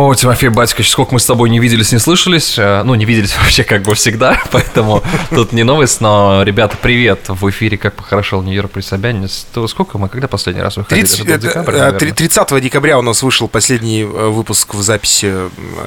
О, Тимофей Батькович, сколько мы с тобой не виделись, не слышались. Э, ну, не виделись вообще как бы всегда, поэтому тут не новость, но, ребята, привет. В эфире «Как похорошел Нью-Йорк при Собянине». Сколько мы, когда последний раз выходили? 30, декабря, 30 декабря у нас вышел последний э, выпуск в записи,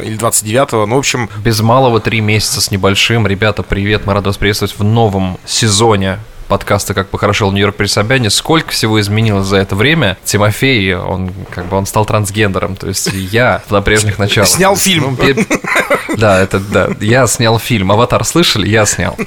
или 29-го, ну, в общем... Без малого три месяца с небольшим. Ребята, привет, мы рады вас приветствовать в новом сезоне подкаста «Как похорошел Нью-Йорк при Собяне», сколько всего изменилось за это время. Тимофей, он как бы он стал трансгендером, то есть я на прежних началах. Снял фильм. Да, это да. Я снял фильм. Аватар слышали? Я снял.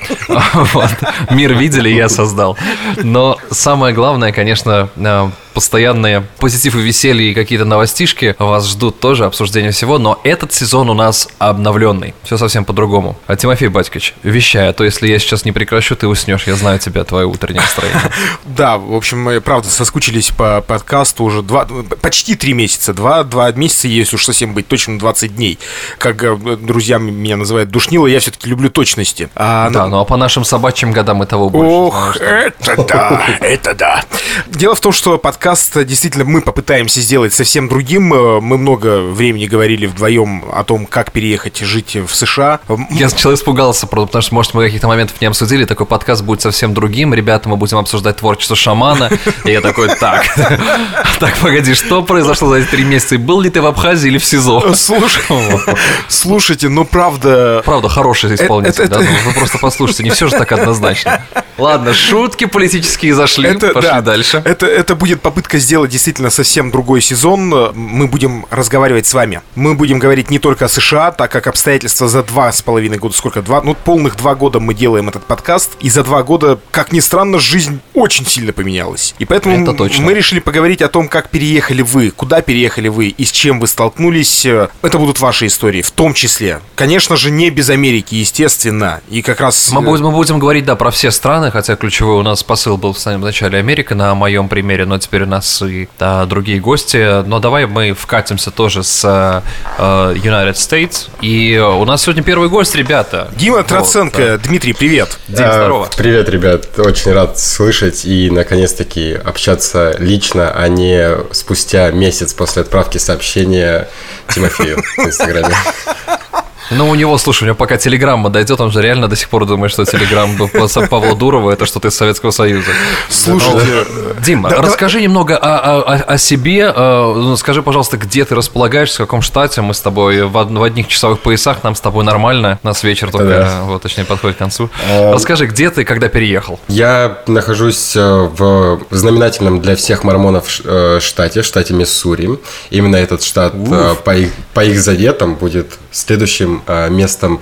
Вот. Мир видели, я создал. Но самое главное, конечно, э, постоянные позитив и веселье и какие-то новостишки вас ждут тоже обсуждение всего, но этот сезон у нас обновленный. Все совсем по-другому. А Тимофей Батькович, вещай, а то если я сейчас не прекращу, ты уснешь. Я знаю тебя, твое утреннее настроение. Да, в общем, мы, правда, соскучились по подкасту уже два, почти три месяца. Два, два месяца, если уж совсем быть точным, 20 дней. Как э, друзья меня называют душнило, я все-таки люблю точности. А, да, ну а по нашим собачьим годам и того больше. Ох, это да, это да. Дело в том, что подкаст подкаст действительно мы попытаемся сделать совсем другим. Э, мы много времени говорили вдвоем о том, как переехать жить в США. Я сначала испугался, потому что, может, мы каких-то моментов не обсудили. Такой подкаст будет совсем другим. Ребята, мы будем обсуждать творчество шамана. И я такой, так, так, погоди, что произошло за эти три месяца? Был ли ты в Абхазии или в СИЗО? Слушайте, ну правда... Правда, хороший исполнитель, да? Ну, вы просто послушайте, не все же так однозначно. Ладно, шутки политические зашли, пошли дальше. Это, это будет попытка сделать действительно совсем другой сезон. Мы будем разговаривать с вами. Мы будем говорить не только о США, так как обстоятельства за два с половиной года, сколько? Два, ну, полных два года мы делаем этот подкаст. И за два года, как ни странно, жизнь очень сильно поменялась. И поэтому Это точно. мы решили поговорить о том, как переехали вы, куда переехали вы и с чем вы столкнулись. Это будут ваши истории, в том числе. Конечно же, не без Америки, естественно. И как раз... Мы будем, мы будем говорить, да, про все страны, хотя ключевой у нас посыл был в самом начале Америка на моем примере, но теперь у нас и да, другие гости. Но давай мы вкатимся тоже с э, United States. И у нас сегодня первый гость, ребята. Дима вот, Троценко. Да. Дмитрий, привет. Дим, здорово. А, привет, ребят. Очень рад слышать и, наконец-таки, общаться лично, а не спустя месяц после отправки сообщения Тимофею в Инстаграме. Ну, у него, слушай, у него пока телеграмма дойдет, он же реально до сих пор думает, что телеграмма Павла Дурова это что-то из Советского Союза. Слушайте, Дима, да, расскажи да. немного о, себе. Ну, скажи, пожалуйста, где ты располагаешься, в каком штате мы с тобой в, одних часовых поясах, нам с тобой нормально, нас вечер только, вот, точнее, подходит к концу. А... Расскажи, где ты, когда переехал? Я нахожусь э, в знаменательном для всех мормонов э, штате, штате Миссури. Именно этот штат Уф. по их, по их заветам будет следующим э, местом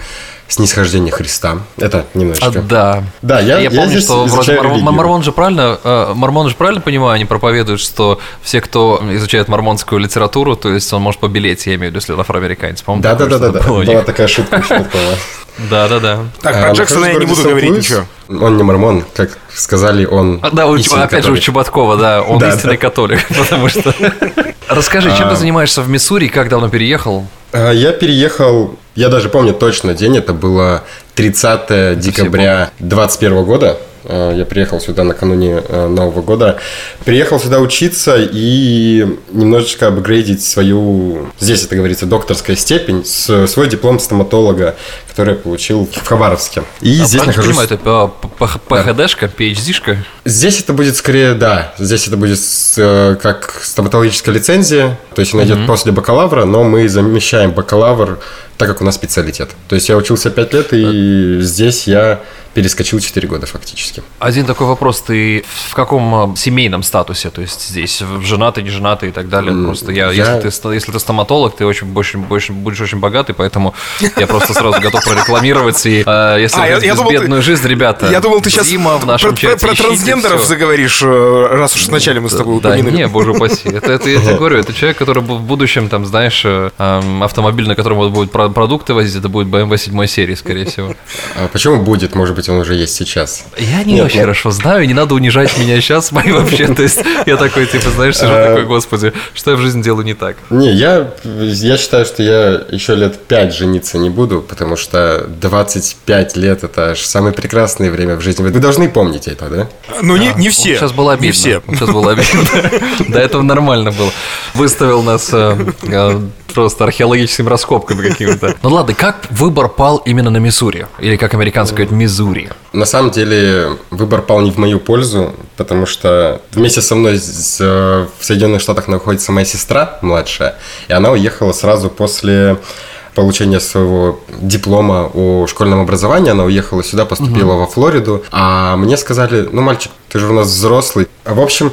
снисхождения Христа. Это немножечко. А, да. Да, я, я, я помню, что вроде мормон, мормон же правильно, э, мормон же правильно понимаю, они проповедуют, что все, кто изучает мормонскую литературу, то есть он может побелеть, я имею в виду, если он афроамериканец. По-моему, да, да, да, да, да. Была такая шутка Да, да, да. Так, про а, Джексона я не буду говорить ничего. Он не мормон, как сказали, он. А, да, опять же у Чеботкова, да, он истинный католик, потому что. Расскажи, чем ты а. занимаешься в Миссури, как давно переехал? Я переехал, я даже помню точно день, это было 30 декабря 2021 года. А, я приехал сюда накануне а, Нового года. Приехал сюда учиться и немножечко апгрейдить свою, здесь это говорится, докторская степень, свой диплом стоматолога, который я получил в Хабаровске. И а здесь нахожусь... Понимаю, это ПХДшка, PhD-шка? Здесь это будет скорее, да, здесь это будет э, как стоматологическая лицензия, то есть она идет после бакалавра, но мы замещаем бакалавр так как у нас специалитет. То есть я учился 5 лет, и здесь я перескочил 4 года фактически. Один такой вопрос, ты в каком э, семейном статусе, то есть здесь женатый, не женатый и так далее? Просто я, я... Если, ты, если ты стоматолог, ты очень, больше, больше, будешь очень богатый, поэтому я просто сразу готов прорекламировать. И э, если а, я, думал, бедную ты, жизнь, ребята, я думал, ты сейчас в нашем про, чате про, про трансгендеров заговоришь, э, раз уж вначале мы с тобой да, упомянули. не, боже упаси. Это, это я тебе говорю, это человек, который в будущем, там, знаешь, эм, автомобиль, на котором будет продукты возить, это будет BMW 7 серии, скорее всего. А почему будет? Может быть, он уже есть сейчас. Я не Нет, очень но... хорошо знаю, не надо унижать меня сейчас, мои вообще. То есть я такой, типа, знаешь, сижу а, такой, господи, что я в жизни делаю не так? Не, я, я считаю, что я еще лет 5 жениться не буду, потому что 25 лет – это аж самое прекрасное время в жизни. Вы должны помнить это, да? Ну, не, не все. Сейчас было обидно. Не все. Сейчас было обидно. До этого нормально было. Выставил нас э, э, Просто археологическими раскопками какими-то. Ну ладно, как выбор пал именно на Миссури? Или как американцы говорят, Миссури? На самом деле выбор пал не в мою пользу, потому что вместе со мной в Соединенных Штатах находится моя сестра младшая, и она уехала сразу после получения своего диплома о школьном образовании. Она уехала сюда, поступила угу. во Флориду. А мне сказали, ну, мальчик, ты же у нас взрослый. В общем,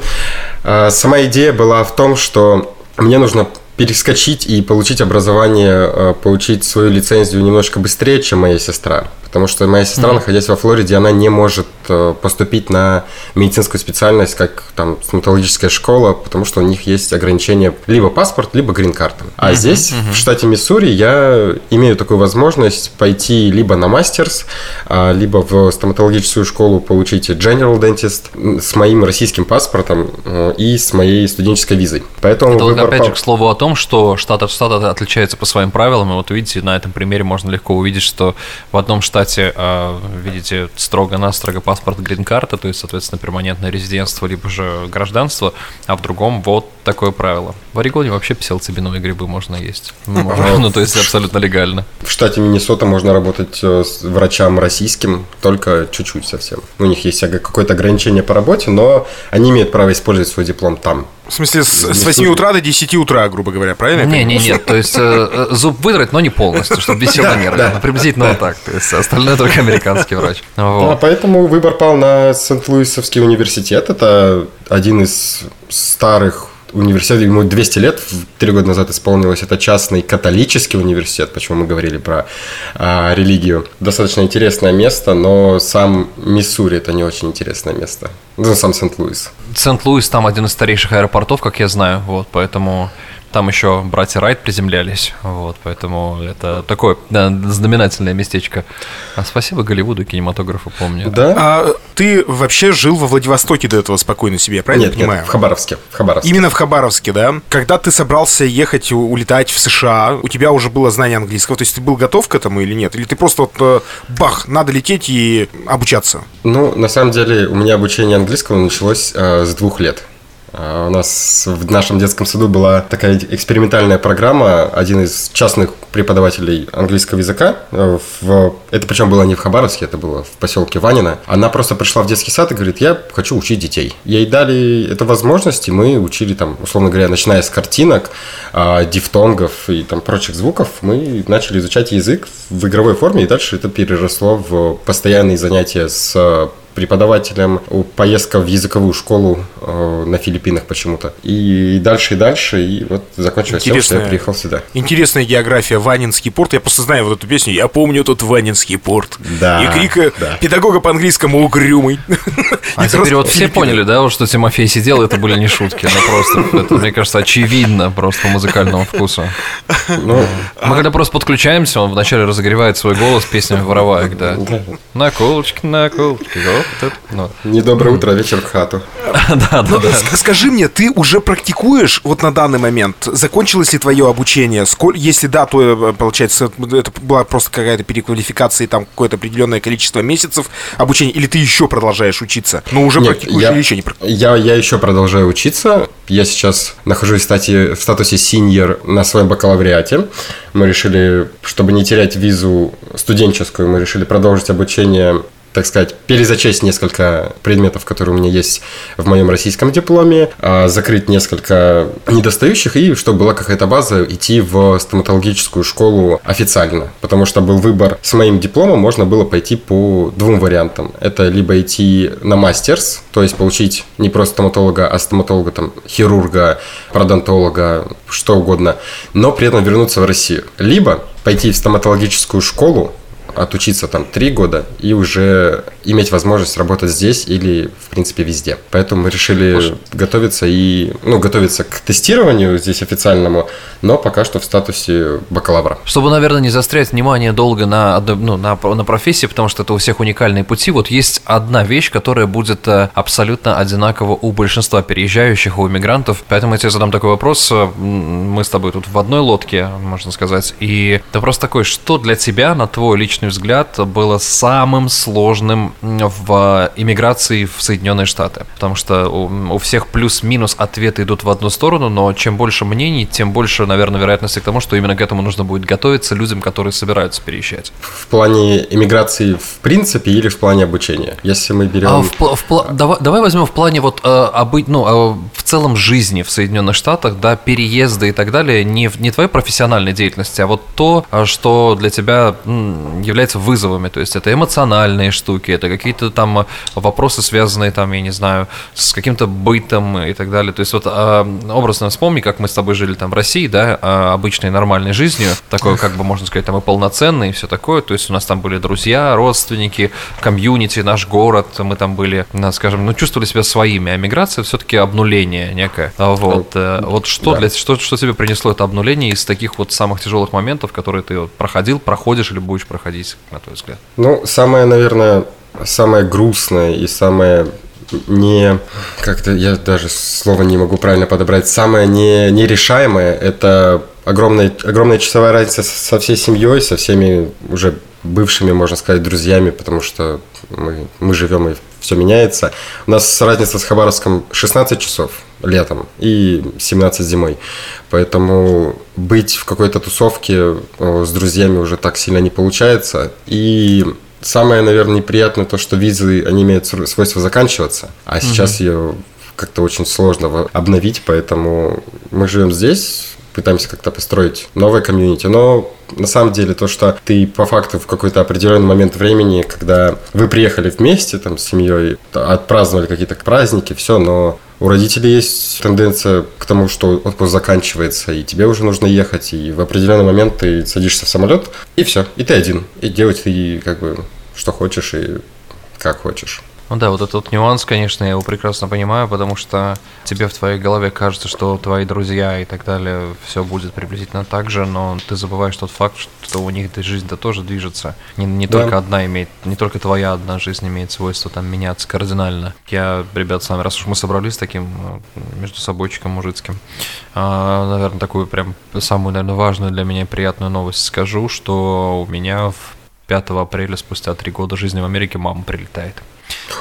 э, сама идея была в том, что мне нужно перескочить и получить образование, э, получить свою лицензию немножко быстрее, чем моя сестра. Потому что моя сестра, mm-hmm. находясь во Флориде, она не может поступить на медицинскую специальность, как там стоматологическая школа, потому что у них есть ограничения либо паспорт, либо грин-карта. А mm-hmm. здесь, mm-hmm. в штате Миссури, я имею такую возможность пойти либо на мастерс, а, либо в стоматологическую школу получить General Dentist с моим российским паспортом э, и с моей студенческой визой. Поэтому Это выбор... опять же к слову о том, что штат от штата отличается по своим правилам, и вот видите, на этом примере можно легко увидеть, что в одном штате штате а, видите строго-настрого паспорт грин-карта, то есть, соответственно, перманентное резидентство, либо же гражданство, а в другом вот такое правило. В Орегоне вообще псилоцибиновые грибы можно есть. Ну, ну, то есть абсолютно легально. В штате Миннесота можно работать э, с врачам российским, только чуть-чуть совсем. У них есть какое-то ограничение по работе, но они имеют право использовать свой диплом там. В смысле, с, с 8 утра до 10 утра, грубо говоря, правильно? Не, не, нет. То есть э, э, зуб выдрать, но не полностью, чтобы без нервы. Да, приблизительно вот так. То есть остальное только американский врач. Вот. поэтому выбор пал на Сент-Луисовский университет. Это один из старых университет, ему 200 лет, три года назад исполнилось, это частный католический университет, почему мы говорили про а, религию. Достаточно интересное место, но сам Миссури это не очень интересное место. Ну, сам Сент-Луис. Сент-Луис там один из старейших аэропортов, как я знаю, вот, поэтому там еще братья Райт приземлялись, вот, поэтому это такое да, знаменательное местечко. А спасибо Голливуду, кинематографу, помню. Да. А ты вообще жил во Владивостоке до этого спокойно себе, я правильно нет, понимаю? Нет, в Хабаровске, в Хабаровске. Именно в Хабаровске, да? Когда ты собрался ехать, улетать в США, у тебя уже было знание английского, то есть ты был готов к этому или нет? Или ты просто вот, э, бах, надо лететь и обучаться? Ну, на самом деле, у меня обучение английского началось э, с двух лет. А, у нас в нашем детском саду была такая экспериментальная программа. Один из частных преподавателей английского языка, э, в, это причем было не в Хабаровске, это было в поселке Ванина. Она просто пришла в детский сад и говорит, я хочу учить детей. Ей дали эту возможность, и мы учили там, условно говоря, начиная с картинок, а, дифтонгов и там прочих звуков, мы начали изучать язык в игровой форме, и дальше это переросло в постоянные занятия с преподавателем, поездка в языковую школу э, на Филиппинах почему-то. И, дальше, и дальше, и вот закончилось тем, что я приехал сюда. Интересная география, Ванинский порт. Я просто знаю вот эту песню, я помню тот Ванинский порт. Да. И крик э, да. педагога по-английскому угрюмый. А теперь вот все поняли, да, что Тимофей сидел, это были не шутки. Ну просто, это, мне кажется, очевидно просто по музыкальному вкусу. Ну, Мы когда просто подключаемся, он вначале разогревает свой голос песнями вороваек, да. На колочке, на колочке, вот ну. Недоброе утро, вечер в хату. Да, да, ну, да. Скажи мне, ты уже практикуешь вот на данный момент? Закончилось ли твое обучение? Если да, то, э, получается, это была просто какая-то переквалификация, там какое-то определенное количество месяцев обучения, или ты еще продолжаешь учиться? Но уже Нет, практикуешь я, или еще не практикуешь? Я, я еще продолжаю учиться. Я сейчас нахожусь, кстати, в статусе синьор на своем бакалавриате. Мы решили, чтобы не терять визу студенческую, мы решили продолжить обучение так сказать, перезачесть несколько предметов, которые у меня есть в моем российском дипломе, а, закрыть несколько недостающих и, чтобы была какая-то база, идти в стоматологическую школу официально. Потому что был выбор с моим дипломом, можно было пойти по двум вариантам. Это либо идти на мастерс, то есть получить не просто стоматолога, а стоматолога, там, хирурга, пародонтолога, что угодно, но при этом вернуться в Россию. Либо пойти в стоматологическую школу, отучиться там три года и уже иметь возможность работать здесь или, в принципе, везде. Поэтому мы решили Слушай. готовиться и, ну, готовиться к тестированию здесь официальному, но пока что в статусе бакалавра. Чтобы, наверное, не застрять внимание долго на, ну, на, на профессии, потому что это у всех уникальные пути, вот есть одна вещь, которая будет э, абсолютно одинакова у большинства переезжающих, у иммигрантов. Поэтому я тебе задам такой вопрос. Мы с тобой тут в одной лодке, можно сказать. И вопрос такой, что для тебя, на твой личный взгляд, было самым сложным в иммиграции в Соединенные Штаты. Потому что у, у всех плюс-минус ответы идут в одну сторону, но чем больше мнений, тем больше, наверное, вероятности к тому, что именно к этому нужно будет готовиться людям, которые собираются переезжать. В плане иммиграции в принципе или в плане обучения? Если мы берем... А, в, в, давай, давай возьмем в плане вот э, обы, ну, э, в целом жизни в Соединенных Штатах, да, переезды и так далее, не, не твоей профессиональной деятельности, а вот то, а, что для тебя является вызовами. То есть это эмоциональные штуки, это какие-то там вопросы, связанные там, я не знаю, с каким-то бытом и так далее. То есть вот а, образно вспомни, как мы с тобой жили там в России, да, а, обычной нормальной жизнью, такой, как бы можно сказать, там и полноценный, и все такое. То есть у нас там были друзья, родственники, комьюнити, наш город, мы там были, скажем, ну, чувствовали себя своими. А миграция все-таки обнуление некое. Вот, э, вот что, да. для, что, что тебе принесло это обнуление из таких вот самых тяжелых моментов, которые ты вот проходил, проходишь или будешь проходить, на твой взгляд? Ну, самое, наверное, самое грустное и самое не как-то я даже слово не могу правильно подобрать. Самое не нерешаемое это огромная огромная часовая разница со всей семьей, со всеми уже бывшими, можно сказать, друзьями, потому что мы, мы живем и все меняется. У нас разница с Хабаровском 16 часов летом и 17 зимой. Поэтому быть в какой-то тусовке с друзьями уже так сильно не получается. И самое, наверное, неприятное то, что визы, они имеют свойство заканчиваться. А сейчас угу. ее как-то очень сложно обновить, поэтому мы живем здесь, пытаемся как-то построить новое комьюнити, но на самом деле то, что ты по факту в какой-то определенный момент времени, когда вы приехали вместе там с семьей, отпраздновали какие-то праздники, все, но у родителей есть тенденция к тому, что отпуск заканчивается, и тебе уже нужно ехать, и в определенный момент ты садишься в самолет, и все, и ты один, и делать ты как бы что хочешь и как хочешь. Ну да, вот этот нюанс, конечно, я его прекрасно понимаю, потому что тебе в твоей голове кажется, что твои друзья и так далее, все будет приблизительно так же, но ты забываешь тот факт, что у них жизнь-то тоже движется. Не, не да. только одна имеет, не только твоя одна жизнь имеет свойство там меняться кардинально. Я, ребят, с вами, раз уж мы собрались таким э, между собойчиком мужицким, а, наверное, такую прям самую, наверное, важную для меня приятную новость скажу, что у меня в 5 апреля, спустя три года жизни в Америке, мама прилетает.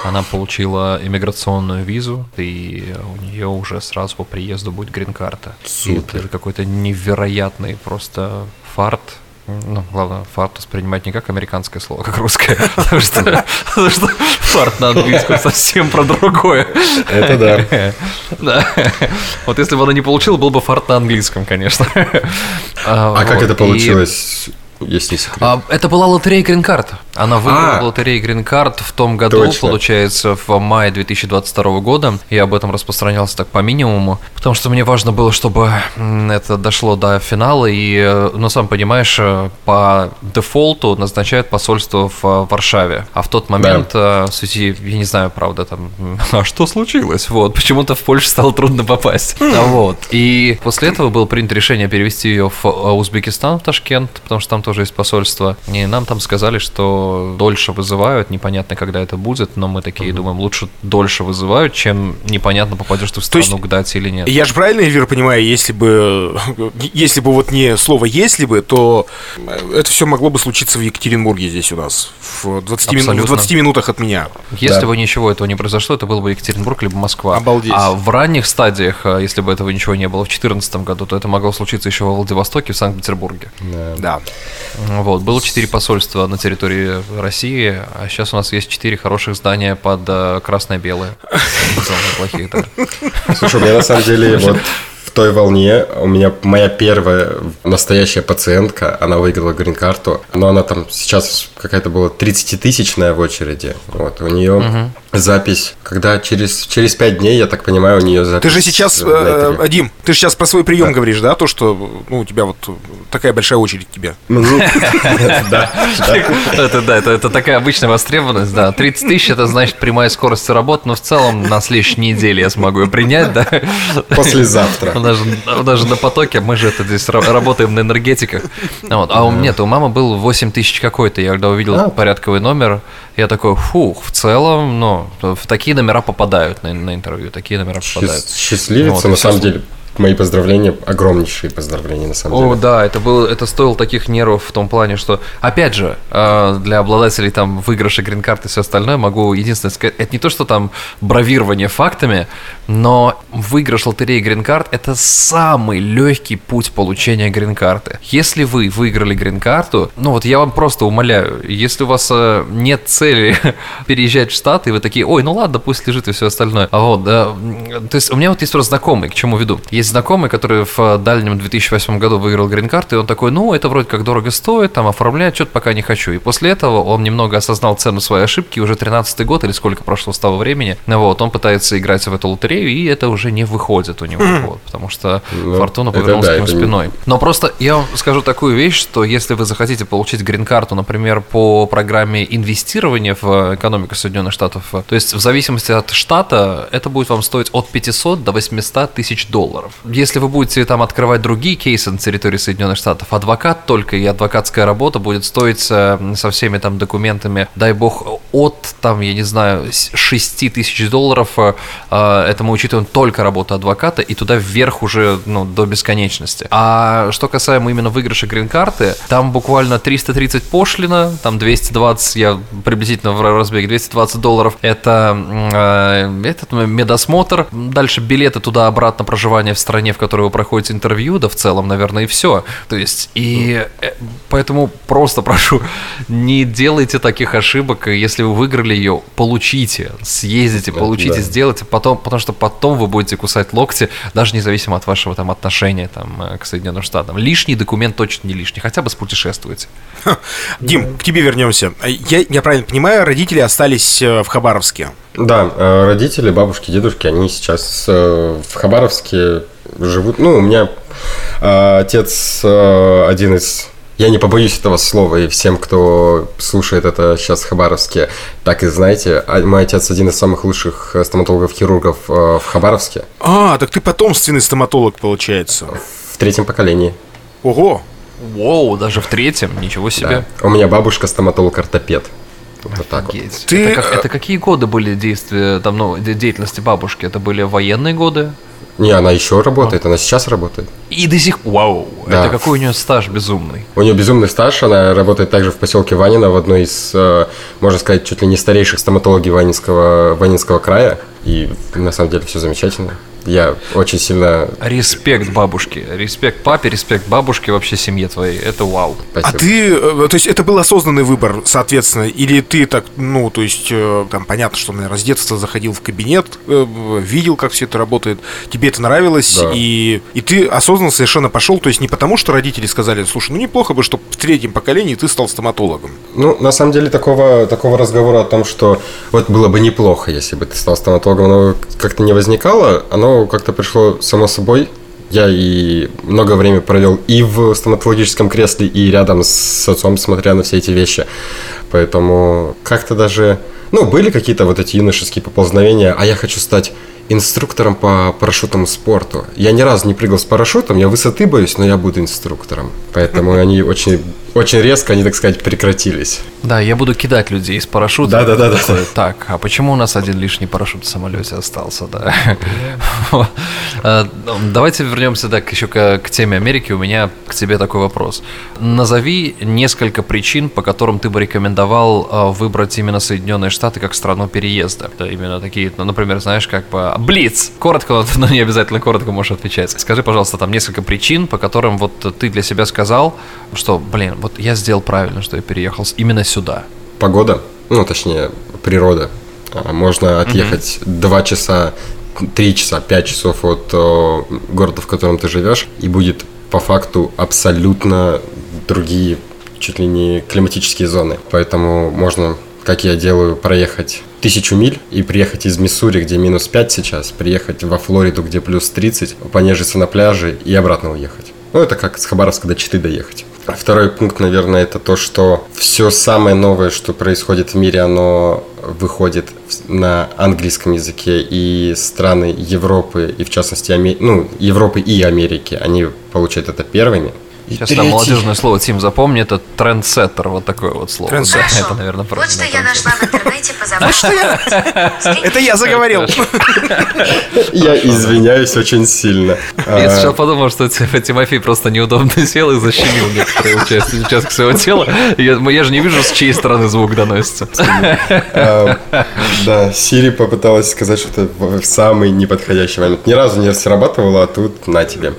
Она получила иммиграционную визу, и у нее уже сразу по приезду будет грин-карта. Это какой-то невероятный просто фарт, ну, главное, фарт воспринимать не как американское слово, а как русское, потому что, потому что фарт на английском совсем про другое. Это да. да. Вот если бы она не получила, был бы фарт на английском, конечно. А, вот. как это получилось? Если не секрет. А, это была лотерея грин-карт. Она выиграла а, лотерею грин-карт в том году, точно. получается, в мае 2022 года. Я об этом распространялся так по минимуму, потому что мне важно было, чтобы это дошло до финала. И, э, ну, сам понимаешь, э, по дефолту назначают посольство в э, Варшаве. А в тот момент, да. в связи, я не знаю, правда, там, а что случилось? Вот, почему-то в Польшу стало трудно попасть. А вот. И после этого было принято решение перевести ее в Узбекистан, в Ташкент, потому что там тоже есть посольство. И нам там сказали, что дольше вызывают, непонятно, когда это будет, но мы такие uh-huh. думаем, лучше дольше вызывают, чем непонятно, попадешь ты в страну есть, к дате или нет. Я же правильно, Эльвира, понимаю, если бы, если бы вот не слово «если бы», то это все могло бы случиться в Екатеринбурге здесь у нас, в 20, мину, в 20 минутах от меня. Если да. бы ничего этого не произошло, это был бы Екатеринбург либо Москва. Обалдеть. А в ранних стадиях, а, если бы этого ничего не было в 2014 году, то это могло случиться еще во Владивостоке, в Санкт-Петербурге. Да. да. Вот, было четыре посольства на территории России, а сейчас у нас есть четыре хороших здания под э, красное-белое. Да. Слушай, у меня на самом деле вот в той волне у меня моя первая настоящая пациентка, она выиграла грин-карту, но она там сейчас какая-то была 30-тысячная в очереди. Вот, у нее. Запись, когда через, через 5 дней, я так понимаю, у нее запись. Ты же сейчас, э, Дим, ты же сейчас про свой прием да. говоришь, да? То, что ну, у тебя вот такая большая очередь к тебе. Ну, да. Это да, это такая обычная востребованность, да. 30 тысяч это значит прямая скорость работы, но в целом на следующей неделе я смогу ее принять, да. Послезавтра. Даже, даже на потоке, мы же это здесь работаем на энергетиках. А у меня, то у мамы был 8 тысяч какой-то. Я когда увидел а. порядковый номер, я такой, фух, в целом, ну, в такие номера попадают на, на интервью, такие номера попадают. Счастливица, вот, на самом деле, мои поздравления, огромнейшие поздравления, на самом О, деле. да, это было, это стоило таких нервов в том плане, что, опять же, э, для обладателей там выигрыша грин-карты и все остальное, могу единственное сказать, это не то, что там бравирование фактами, но выигрыш лотереи грин-карт – это самый легкий путь получения грин-карты. Если вы выиграли грин-карту, ну вот я вам просто умоляю, если у вас э, нет цели переезжать в Штаты, и вы такие, ой, ну ладно, пусть лежит и все остальное. А вот, да, то есть у меня вот есть просто знакомый, к чему веду. Есть знакомый, который в э, дальнем 2008 году выиграл грин-карту, и он такой, ну, это вроде как дорого стоит, там оформлять, что-то пока не хочу. И после этого он немного осознал цену своей ошибки, уже 13 год или сколько прошло с того времени, вот, он пытается играть в эту лотерею, и это уже не выходит у него, вот, потому что Ну, фортуна повернулась да, к нему это не- спиной. Но просто я вам скажу такую вещь, что если вы захотите получить грин-карту, например, по программе инвестирования в экономику Соединенных Штатов, то есть в зависимости от штата, это будет вам стоить от 500 до 800 тысяч долларов. Если вы будете там открывать другие кейсы на территории Соединенных Штатов, адвокат только и адвокатская работа будет стоить э, со всеми там документами, дай бог, от там, я не знаю, с- 6 тысяч долларов, э, э, это мы учитываем только работу адвоката, и туда вверх уже ну, до бесконечности. А что касаемо именно выигрыша грин-карты, там буквально 330 пошлина, там 220, я приблизительно в разбеге, 220 долларов, это э, этот медосмотр, дальше билеты туда-обратно, проживание в стране, в которой вы проходите интервью, да в целом, наверное, и все. То есть, и э, поэтому просто прошу, не делайте таких ошибок, если вы выиграли ее, получите, съездите, получите, да. сделайте, потом, потому что потом вы будете кусать локти, даже независимо от вашего там отношения там, э, к Соединенным Штатам. Лишний документ точно не лишний, хотя бы спутешествуйте. Дим, к тебе вернемся. Я, я правильно понимаю, родители остались э, в Хабаровске. Да, родители, бабушки, дедушки, они сейчас в Хабаровске живут. Ну, у меня э, отец э, один из... Я не побоюсь этого слова, и всем, кто слушает это сейчас в Хабаровске, так и знаете, а мой отец один из самых лучших э, стоматологов-хирургов э, в Хабаровске А, так ты потомственный стоматолог, получается. в третьем поколении. Ого! Воу, даже в третьем, ничего себе. Да. У меня бабушка стоматолог-ортопед. Вот так вот. Ты, Это, как- э, это какие годы были действия, там, ну, де- деятельности бабушки? Это были военные годы? Не, она еще работает, она сейчас работает. И до сих Вау! Да. Это какой у нее стаж безумный. У нее безумный стаж, она работает также в поселке Ванино, в одной из, э, можно сказать, чуть ли не старейших стоматологий Ванинского, Ванинского края. И на самом деле все замечательно. Я очень сильно... Респект бабушке, респект папе, респект бабушке, вообще семье твоей. Это вау. А Спасибо. ты, э, то есть это был осознанный выбор, соответственно, или ты так, ну, то есть, э, там, понятно, что, наверное, с детства заходил в кабинет, э, видел, как все это работает, тебе это нравилось, Да. и, и ты осознанно совершенно пошел, то есть не потому, что родители сказали, слушай, ну, неплохо бы, чтобы в третьем поколении ты стал стоматологом. Ну, на самом деле, такого, такого разговора о том, что вот было бы неплохо, если бы ты стал стоматологом, оно как-то не возникало, оно как-то пришло само собой. Я и много времени провел и в стоматологическом кресле, и рядом с отцом, смотря на все эти вещи. Поэтому как-то даже... Ну, были какие-то вот эти юношеские поползновения, а я хочу стать инструктором по парашютному спорту. Я ни разу не прыгал с парашютом, я высоты боюсь, но я буду инструктором. Поэтому они очень, очень резко, они, так сказать, прекратились. Да, я буду кидать людей из парашюта. Да-да-да-да. Такой, Так, а почему у нас один лишний парашют в самолете остался, да? А, ну, Давайте вернемся так еще к, теме Америки. У меня к тебе такой вопрос. Назови несколько причин, по которым ты бы рекомендовал а, выбрать именно Соединенные Штаты как страну переезда. Это именно такие, ну, например, знаешь, как бы Блиц. Коротко, но не обязательно коротко можешь отвечать. Скажи, пожалуйста, там несколько причин, по которым вот ты для себя сказал, что, блин, вот я сделал правильно, что я переехал именно сюда. Погода, ну, точнее, природа. А, Можно отъехать два часа, три часа, пять часов от о, города, в котором ты живешь, и будет по факту абсолютно другие, чуть ли не климатические зоны. Поэтому можно, как я делаю, проехать тысячу миль и приехать из Миссури, где минус 5 сейчас, приехать во Флориду, где плюс 30, понежиться на пляже и обратно уехать. Ну, это как с Хабаровска до Читы доехать. Второй пункт, наверное, это то, что все самое новое, что происходит в мире, оно выходит на английском языке, и страны Европы, и в частности, Аме- ну, Европы и Америки, они получают это первыми. Сейчас там молодежное слово Тим запомни, это трендсеттер, вот такое вот слово. Трендсеттер. Хорошо. Это, наверное, Вот правильно. что я нашла в интернете, А что я? Это я заговорил. Я извиняюсь очень сильно. Я А, сначала подумал, что Ти- Тимофей просто неудобно сел и защемил некоторые участки, своего тела. Я, же не вижу, с чьей стороны звук доносится. а, Да, Сири попыталась сказать что-то в в самый неподходящий момент. Ни разу не срабатывало, а тут на тебе.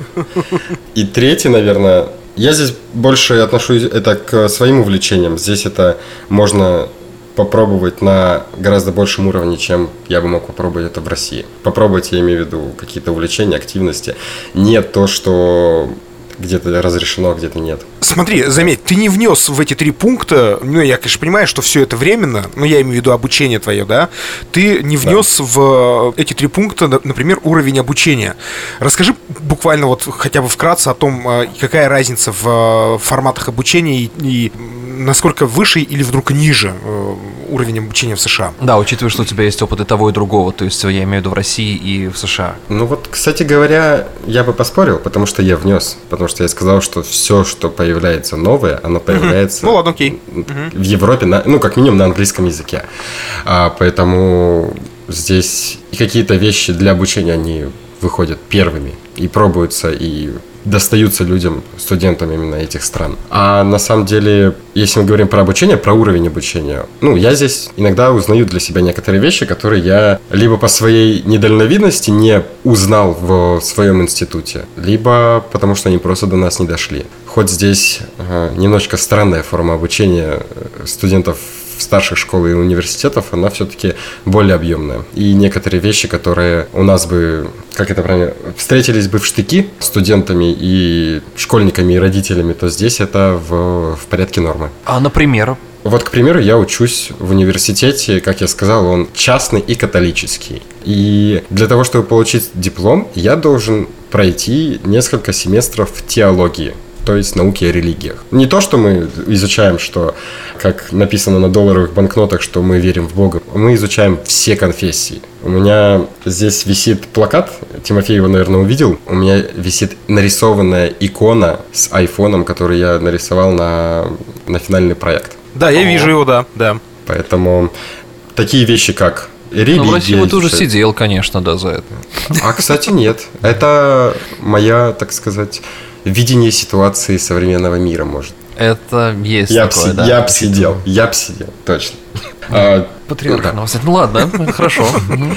И третий, наверное, я здесь больше отношусь это к своим увлечениям. Здесь это можно попробовать на гораздо большем уровне, чем я бы мог попробовать это в России. Попробовать, я имею в виду какие-то увлечения, активности. Не то, что где-то разрешено, а где-то нет. Смотри, заметь, ты не внес в эти три пункта, ну, я, конечно, понимаю, что все это временно, но я имею в виду обучение твое, да, ты не внес в эти три пункта, на- например, уровень обучения. Расскажи буквально вот хотя бы вкратце о том, а, какая разница в э, форматах обучения и, и насколько выше или вдруг ниже э, уровень обучения в США. Да, учитывая, что у тебя есть опыт и того, и другого, то есть я имею в виду в России и в США. Ну вот, кстати говоря, я бы поспорил, потому что я внес. Потому что я сказал, что все, что появляется новое, оно появляется Ну ладно, окей. в Европе, на, ну, как минимум, на английском языке. А, поэтому здесь и какие-то вещи для обучения, они выходят первыми и пробуются, и достаются людям, студентам именно этих стран. А на самом деле, если мы говорим про обучение, про уровень обучения, ну, я здесь иногда узнаю для себя некоторые вещи, которые я либо по своей недальновидности не узнал в своем институте, либо потому что они просто до нас не дошли. Хоть здесь э, немножечко странная форма обучения э, студентов старших школ и университетов, она все-таки более объемная. И некоторые вещи, которые у нас бы, как это правильно, встретились бы в штыки студентами и школьниками и родителями, то здесь это в, в порядке нормы. А, например, Вот, к примеру, я учусь в университете, как я сказал, он частный и католический. И для того, чтобы получить диплом, я должен пройти несколько семестров теологии то есть науки о религиях. Не то, что мы изучаем, что, как написано на долларовых банкнотах, что мы верим в Бога. Мы изучаем все конфессии. У меня здесь висит плакат, Тимофей его, наверное, увидел. У меня висит нарисованная икона с айфоном, который я нарисовал на, на финальный проект. Да, я вижу его, да, да. Поэтому такие вещи, как религия... ну, в России вот тоже изучать- сидел, конечно, да, за это. А, кстати, нет. Это моя, так сказать, видение ситуации современного мира, может. Это есть Я такое, да. я б сидел, я б сидел, точно. А, Патриарх на вас. Ну ладно, хорошо. Мгм.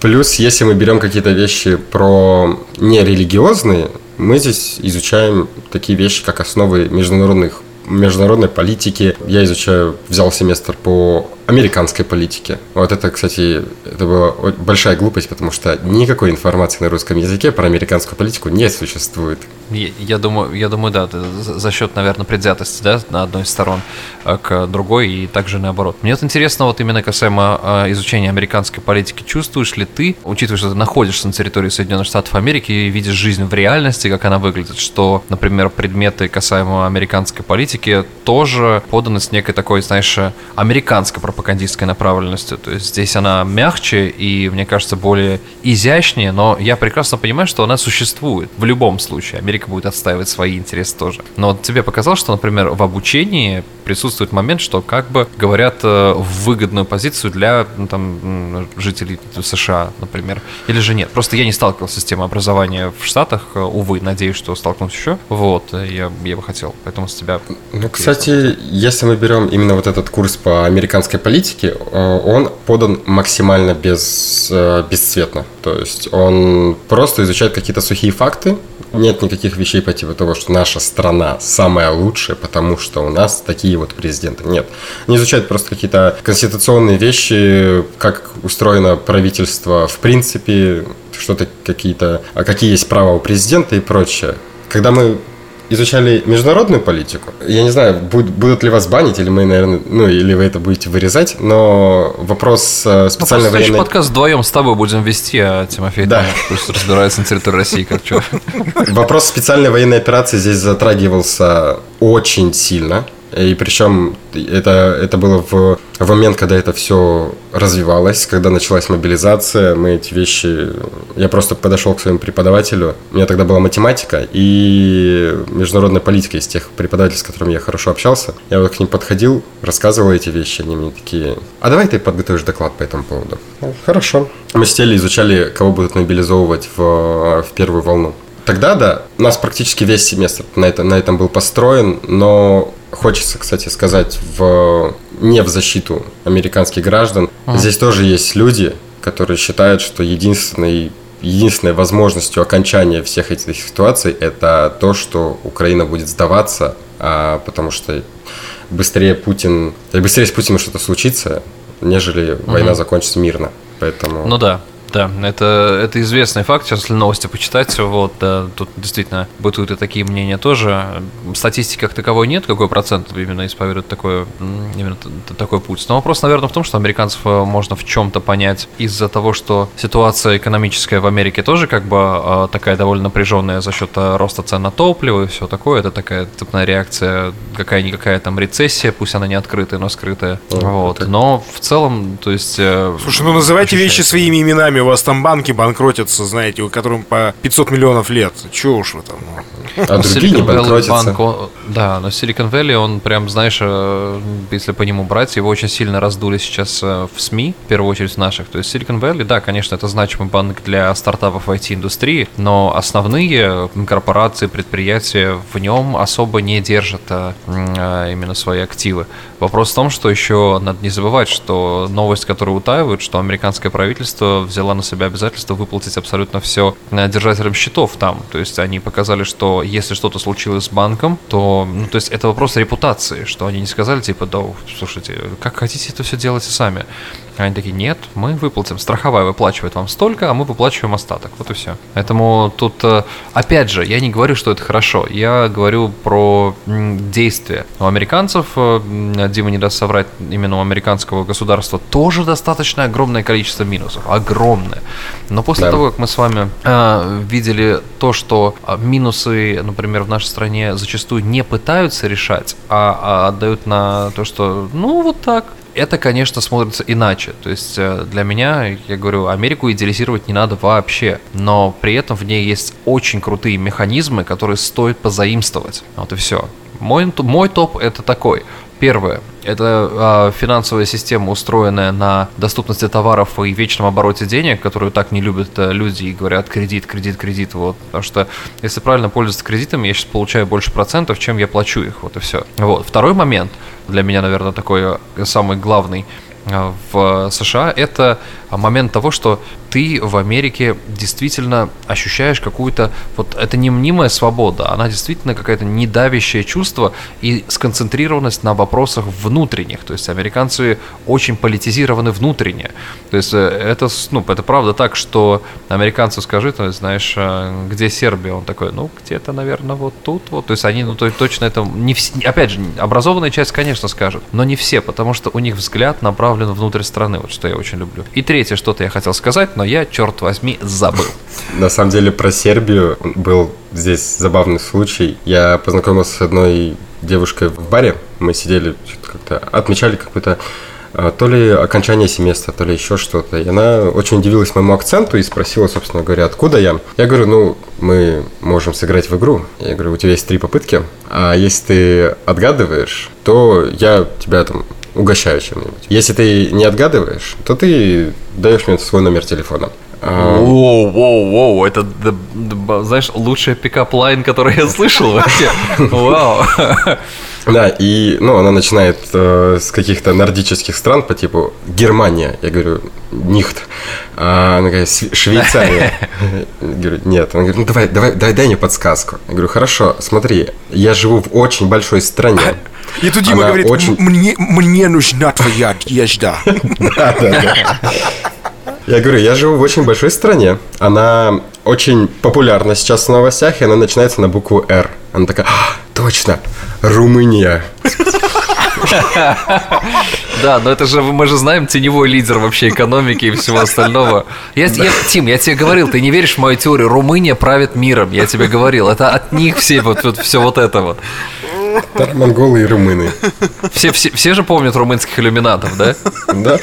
Плюс, если мы берем какие-то вещи про нерелигиозные, мы здесь изучаем такие вещи, как основы международных международной политики. Я изучаю, взял семестр по американской политике. Вот это, кстати, это была большая глупость, потому что никакой информации на русском языке про американскую политику не существует. Я, я думаю, я думаю, да, за счет, наверное, предвзятости, да, на одной из сторон а, к другой и также наоборот. Мне вот интересно, вот именно касаемо а, изучения американской политики, чувствуешь ли ты, учитывая, что ты находишься на территории Соединенных Штатов Америки и видишь жизнь в реальности, как она выглядит, что, например, предметы касаемо американской политики тоже поданы с некой такой, знаешь, американской пропагандистской направленностью. То есть здесь она мягче и, мне кажется, более изящнее, но я прекрасно понимаю, что она существует в любом случае. Америка будет отстаивать свои интересы тоже. Но вот тебе показалось, что, например, в обучении присутствует момент, что как бы говорят э, в выгодную позицию для ну, там, жителей США, например. Или же нет? Просто я не сталкивался с темой образования в Штатах, э, увы, надеюсь, что столкнусь еще. Вот, э, я, я бы хотел, поэтому с тебя... Ну, кстати, если мы берем именно вот этот курс по американской политике, э, он подан максимально без, э, бесцветно. То есть он просто изучает какие-то сухие факты, нет никаких вещей по типу того, что наша страна самая лучшая, потому что у нас такие вот президенты. Нет. Они изучают просто какие-то конституционные вещи, как устроено правительство в принципе, что-то какие-то, а какие есть права у президента и прочее. Когда мы изучали международную политику. Я не знаю, буд- будут ли вас банить, или мы, наверное, ну, или вы это будете вырезать, но вопрос э, Ну, специальной просто следующий военной... подкаст вдвоем с тобой будем вести, а Тимофей Да. пусть разбирается на территории России, как что. Вопрос специальной военной операции здесь затрагивался очень сильно. И причем это, это было в, в момент, когда это все развивалось, когда началась мобилизация, мы эти вещи... Я просто подошел к своему преподавателю, у меня тогда была математика и международная политика из тех преподавателей, с которыми я хорошо общался. Я вот к ним подходил, рассказывал эти вещи, они мне такие, а давай ты подготовишь доклад по этому поводу. «Ну, Хорошо. Мы сидели, изучали, кого будут мобилизовывать в, в первую волну. Тогда, да, у нас практически весь семестр на, это, на этом был построен, но хочется, кстати, сказать, в, не в защиту американских граждан. Здесь тоже есть люди, которые считают, что единственной единственной возможностью окончания всех этих ситуаций это то, что Украина будет сдаваться, а, потому что быстрее Путин, быстрее с Путиным что-то случится, нежели война закончится мирно. Поэтому... Ну да. Да, это, это известный факт. Сейчас, если новости почитать, вот, да, тут действительно бытуют и такие мнения тоже. Статистики как таковой нет, какой процент именно исповедует такой, именно такой путь. Но вопрос, наверное, в том, что американцев э, можно в чем-то понять из-за того, что ситуация экономическая в Америке тоже как бы э, такая довольно напряженная за счет э, роста цен на топливо и все такое. Это такая цепная реакция, какая-никакая там рецессия, пусть она не открытая, но скрытая. вот. Но в целом, то есть... э, Слушай, ну называйте вещи ощущается. своими именами. У вас там банки банкротятся, знаете, у которым по 500 миллионов лет. Чего уж вы там. ну. А другие не Silicon Valley банкротятся. банк, да, но Silicon Valley, он прям, знаешь, э, если по нему брать, его очень сильно раздули сейчас э, в СМИ, в первую очередь в наших. То есть Silicon Valley, да, конечно, это значимый банк для стартапов в IT-индустрии, но основные корпорации, предприятия в нем особо не держат э, именно свои активы. Вопрос в том, что еще надо не забывать, что новость, которую утаивают, что американское правительство взяло на себя обязательство выплатить абсолютно все держателям счетов там. То есть они показали, что если что-то случилось с банком, то, ну, то есть это вопрос репутации, что они не сказали, типа, да, слушайте, как хотите это все делайте сами. Они такие, нет, мы выплатим. Страховая выплачивает вам столько, а мы выплачиваем остаток. Вот и все. Поэтому тут, э, опять же, я не говорю, что это хорошо. Я говорю про действия. У американцев, э, Дима не даст соврать, именно у американского государства тоже достаточно огромное количество минусов. Огромное. Но после Да. того, как мы с вами э, видели то, что э, минусы, например, в нашей стране зачастую не пытаются решать, а, а отдают на то, что ну вот так, это, конечно, смотрится иначе. То есть э, для меня, я говорю, Америку идеализировать не надо вообще. Но при этом в ней есть очень крутые механизмы, которые стоит позаимствовать. Вот и все. Мой, мой топ это такой. Первое. Это а, финансовая система, устроенная на доступности товаров и вечном обороте денег, которую так не любят э, люди и говорят кредит, кредит, кредит. Вот. Потому что если правильно пользоваться кредитами, я сейчас получаю больше процентов, чем я плачу их. Вот и все. Вот. Второй момент, для меня, наверное, такой э, самый главный э, в США, это момент того, что ты в Америке действительно ощущаешь какую-то, вот это не мнимая свобода, она действительно какая-то недавящее чувство и сконцентрированность на вопросах внутренних. То есть американцы очень политизированы внутренне. То есть э, это, ну, это правда так, что американцу скажи, есть, знаешь, э, где Сербия? Он такой, ну, где-то, наверное, вот тут вот. То есть они, ну, то точно это, не вс- опять же, образованная часть, конечно, скажет, но не все, потому что у них взгляд направлен внутрь страны, вот что я очень люблю. И третье, что-то я хотел сказать, но я, черт возьми, забыл. На самом деле про Сербию был здесь забавный случай. Я познакомился с одной девушкой в баре. Мы сидели, как-то отмечали какое-то а, то ли окончание семестра, то ли еще что-то. И она очень удивилась моему акценту и спросила, собственно говоря, откуда я. Я говорю, ну, мы можем сыграть в игру. Я говорю, у тебя есть три попытки, а если ты отгадываешь, то я тебя там угощаю чем-нибудь. Если ты не отгадываешь, то ты даешь мне свой номер телефона. А, Воу, воу, воу, это, знаешь, лучшая pickup line, который я слышал вообще. Вау. Да, и ну, она начинает э, с каких-то нордических стран по типу Германия. Я говорю, nicht. А она говорит, «Сви- Швейцария. Я говорю, нет. Она говорит, ну давай, давай, дай, дай мне подсказку. Я говорю, хорошо, смотри, я живу в очень большой стране. И тут Дима Она говорит, очень- «М- мне, мне нужна твоя одежда. Да, да, да. Я говорю, я живу в очень большой стране. Она очень популярна сейчас в новостях, и она начинается на букву «Р». Она такая, «А, точно, Румыния. Да, но это же, мы же знаем, теневой лидер вообще экономики и всего остального. Я, я- Тим, я тебе говорил, ты не веришь в мою теорию, Румыния правит миром, я тебе говорил. Это от них все вот, вот все вот это вот. Да, монголы и румыны. Все, все, все же помнят румынских иллюминатов, да? Да?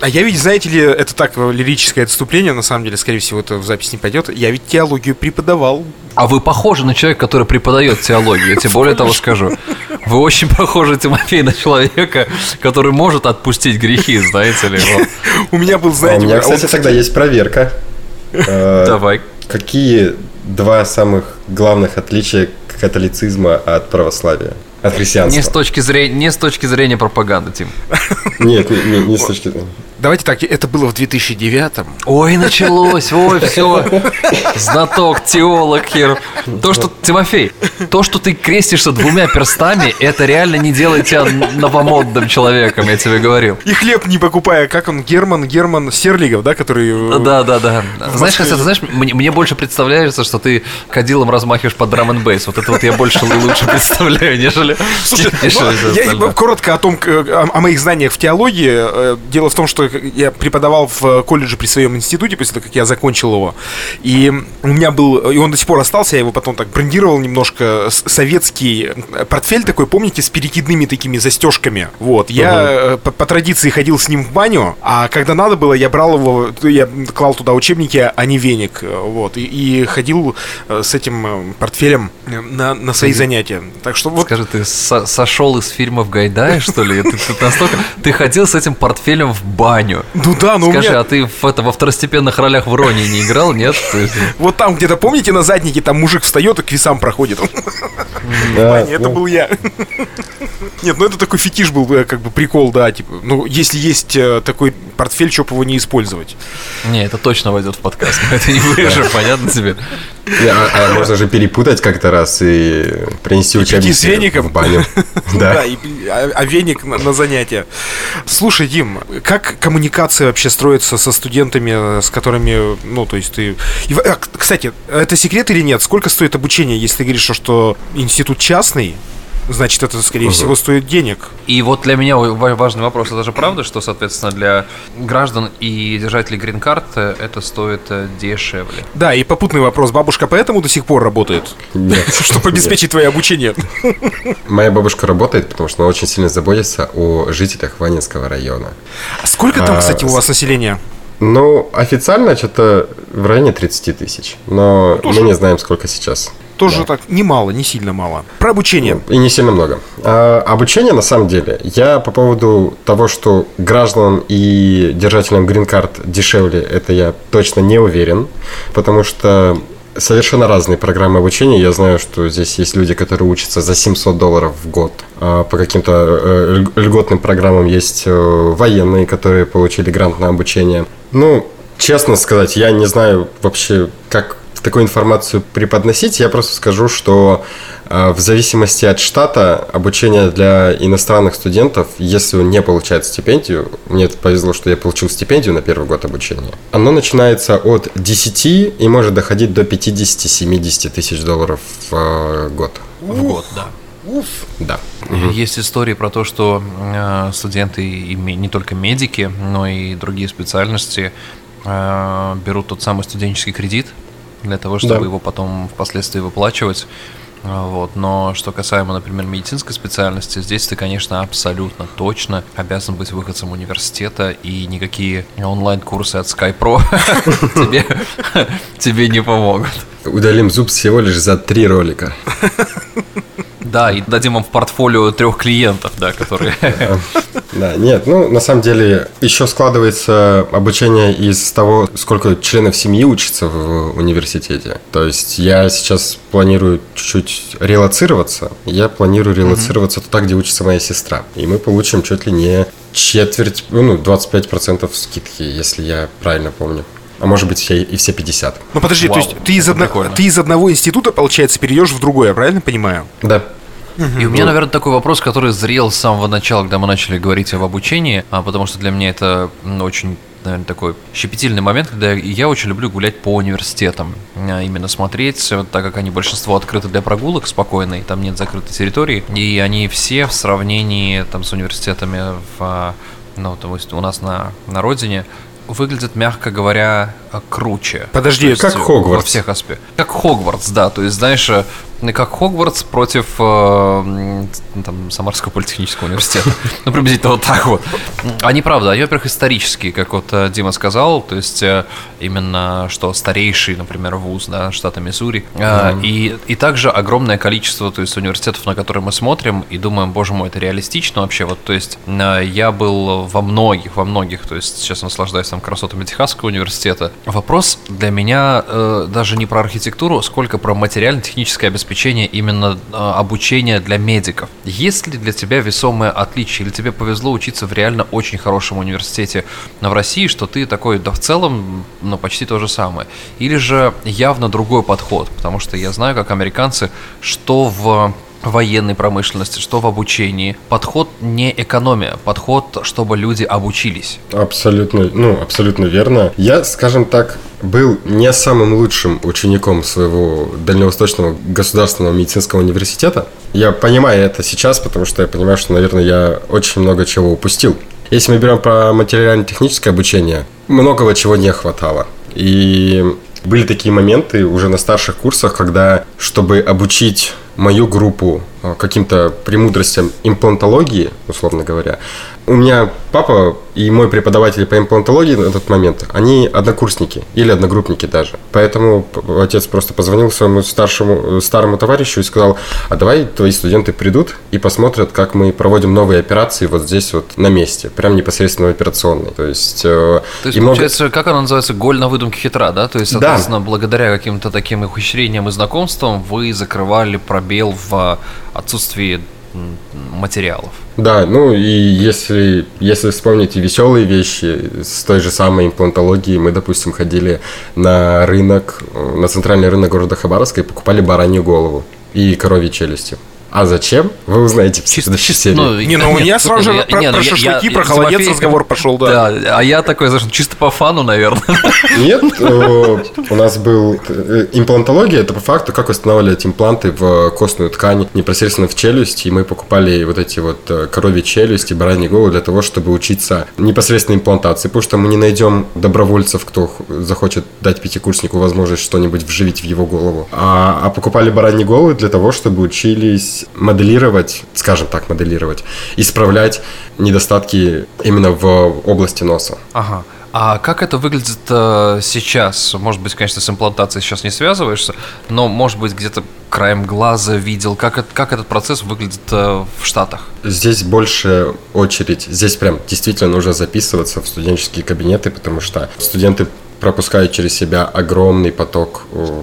А я ведь, знаете ли, это так, э, лирическое отступление, на самом деле, скорее всего, это в запись не пойдет. Я ведь теологию преподавал. А вы похожи на человека, который преподает теологию, я тебе более того скажу. Вы очень похожи, Тимофей, на человека, который может отпустить грехи, знаете ли. У меня был, А у знаете, меня, он- кстати, тогда есть проверка. Э, Давай. Какие два самых главных отличия католицизма от православия? От христианства? Не с точки зрения, не с точки зрения пропаганды, Тим. Нет, не, не- не с точки зрения. Давайте так, это было в 2009 Ой, началось, ой, все. Знаток, теолог, хер. То, что, Тимофей, то, что ты крестишься двумя перстами, это реально не делает тебя новомодным человеком, я тебе говорю. И хлеб не покупая, как он, Герман, Герман Серлигов, да, который... э, Да, да, да. Знаешь. Костя, ты знаешь, мне, мне больше представляется, что ты кадилом размахиваешь под драм н бейс. Вот это вот я больше и лучше представляю, нежели... Нежели ну, я коротко о том, к- о, моих знаниях в теологии. Э, Дело в том, что я преподавал в колледже при своем институте после того, как я закончил его. И у меня был, и он до сих пор остался, я его потом так брендировал немножко, советский портфель такой, помните, с перекидными такими застежками. Вот, я э, по, по традиции ходил с ним в баню, а когда надо было, я брал его, я клал туда учебники, а не веник. э, Вот, и, и ходил э, с этим э, портфелем э, на, на свои занятия. Так что вот Скажи, ты со- сошел из фильмов Гайдая, что ли? Ты, ты настолько... Ты ходил с этим портфелем в баню. Ну да, но у Скажи, меня... а ты в это, во второстепенных ролях в Роне не играл, нет? Вот там где-то, помните, на заднике там мужик встает и к весам проходит. Это ну, был я. Нет, ну это такой фетиш был, э, как бы прикол, да, типа, ну если есть э, такой портфель, чё бы его не использовать. Не, это точно войдет в подкаст. Это не вырежем, понятно тебе? А, а можно же перепутать как-то раз и принести с веником. в баню. Да, Да. и, а, а веник на, на занятия. Слушай, Дим, как коммуникация вообще строится со студентами, с которыми, ну, то есть ты... и а, кстати, это секрет или нет? Сколько стоит обучение, если ты говоришь, что, что институт частный, значит, это, скорее всего, стоит денег. И вот для меня ва- важный вопрос. Это же правда, что, соответственно, для граждан и держателей грин-карт э, это стоит э, дешевле? Да, и попутный вопрос. Бабушка поэтому до сих пор работает? Нет. Чтобы обеспечить твое обучение. Моя бабушка работает, потому что она очень сильно заботится о жителях Ванинского района. А Сколько там, А, кстати, у вас населения? Ну, официально что-то в районе 30 тысяч, но мы не знаем, сколько сейчас. Тоже так немало, не сильно мало. Про обучение. И не сильно много. А, обучение, на самом деле, я по поводу того, что гражданам и держателям грин-карт дешевле, это я точно не уверен, потому что совершенно разные программы обучения. Я знаю, что здесь есть люди, которые учатся за 700 долларов в год. А по каким-то э, ль- льготным программам есть э, военные, которые получили грант на обучение. Ну, честно сказать, я не знаю вообще, как такую информацию преподносить. Я просто скажу, что э, в зависимости от штата обучение для иностранных студентов, если он не получает стипендию, мне это повезло, что я получил стипендию на первый год обучения, оно начинается от 10 и может доходить до 50-70 тысяч долларов в э, год. В год, да. Да. Есть истории про то, что э, студенты, и не только медики, но и другие специальности э, берут тот самый студенческий кредит для того, чтобы Да. его потом впоследствии выплачивать. А, Вот. Но что касаемо, например, медицинской специальности, здесь ты, конечно, абсолютно точно обязан быть выходцем университета, и никакие онлайн-курсы от SkyPro тебе, тебе не помогут. Удалим зуб всего лишь за три ролика. Да, и дадим вам в портфолио трех клиентов, да, которые... Да, нет, ну, на самом деле, еще складывается обучение из того, сколько членов семьи учатся в университете. То есть я сейчас планирую чуть-чуть релацироваться. Я планирую релацироваться туда, где учится моя сестра. И мы получим чуть ли не четверть, ну, 25% скидки, если я правильно помню. А может быть, все- и все 50. Ну подожди, Вау, то есть ты из, одно- ты из одного института, получается, перейдешь в другой, я правильно понимаю? Да. И у меня, наверное, такой вопрос, который зрел с самого начала, когда мы начали говорить об обучении, а потому что для меня это очень наверное, такой щепетильный момент, когда я очень люблю гулять по университетам. А Именно смотреть, вот так как они большинство открыты для прогулок спокойно, и там нет закрытой территории. И они все в сравнении там, с университетами в, а, ну, то есть у нас на, на родине выглядят, мягко говоря, а, круче. Подожди, есть, как э, Хогвартс. Во всех аспектах. Как Хогвартс, да. То есть, знаешь, э, как Хогвартс против э, там, Самарского политехнического университета. Ну, приблизительно вот так вот. Они, правда, они, во-первых, исторические, как вот э, Дима сказал, то есть э, именно что старейший, например, вуз, да, штата Миссури. Э, И, и также огромное количество, то есть университетов, на которые мы смотрим и думаем, боже мой, это реалистично вообще. Вот, то есть я был во многих, во многих, то есть сейчас наслаждаюсь там красотами Техасского университета. Вопрос для меня э, даже не про архитектуру, сколько про материально-техническое обеспечение именно э, обучения для медиков. Есть ли для тебя весомое отличие, или тебе повезло учиться в реально очень хорошем университете в России, что ты такой, да в целом, ну почти то же самое. Или же явно другой подход, потому что я знаю, как американцы, что в военной промышленности, что в обучении. Подход не экономия, подход, чтобы люди обучились. Абсолютно, ну, абсолютно верно. Я, скажем так, был не самым лучшим учеником своего Дальневосточного государственного медицинского университета. Я понимаю это сейчас, потому что я понимаю, что, наверное, я очень много чего упустил. Если мы берем про материально-техническое обучение, многого чего не хватало. И были такие моменты уже на старших курсах, когда, чтобы обучить мою группу э, каким-то премудростям имплантологии, условно говоря, у меня папа и мой преподаватель по имплантологии на тот момент, они однокурсники или одногруппники даже. Поэтому отец просто позвонил своему старшему, э, старому товарищу и сказал, а давай твои студенты придут и посмотрят, как мы проводим новые операции вот здесь вот на месте, прям непосредственно в операционной. То есть... э, То есть, много- получается, как она называется, голь на выдумке хитра, да? То есть, Да. соответственно, благодаря каким-то таким ухищрениям и знакомствам вы закрывали пробел в отсутствии материалов. Да, ну и если, если вспомнить и веселые вещи с той же самой имплантологией, мы, допустим, ходили на рынок, э, на центральный рынок города Хабаровска и покупали баранью голову и коровьи челюсти. А зачем? Вы узнаете в следующей серии. Не, ну у меня сразу же я- про- не, ну про я- шашлыки, я- про холодец разговор пошел, да. Да, а я такой, знаешь, чисто по фану, наверное. Нет, э, у нас был э, имплантология, это по факту, как устанавливать импланты в костную ткань непосредственно в челюсть, и мы покупали вот эти вот э, коровьи челюсти, бараньи головы для того, чтобы учиться непосредственно имплантации, потому что мы не найдем добровольцев, кто захочет дать пятикурснику возможность что-нибудь вживить в его голову. А, а покупали бараньи головы для того, чтобы учились моделировать, скажем так, моделировать, исправлять недостатки именно в области носа. Ага. А как это выглядит э, сейчас? Может быть, конечно, с имплантацией сейчас не связываешься, но, может быть, где-то краем глаза видел, как, это- как этот процесс выглядит э, в Штатах? Здесь больше очередь. Здесь прям действительно нужно записываться в студенческие кабинеты, потому что студенты пропускают через себя огромный поток э,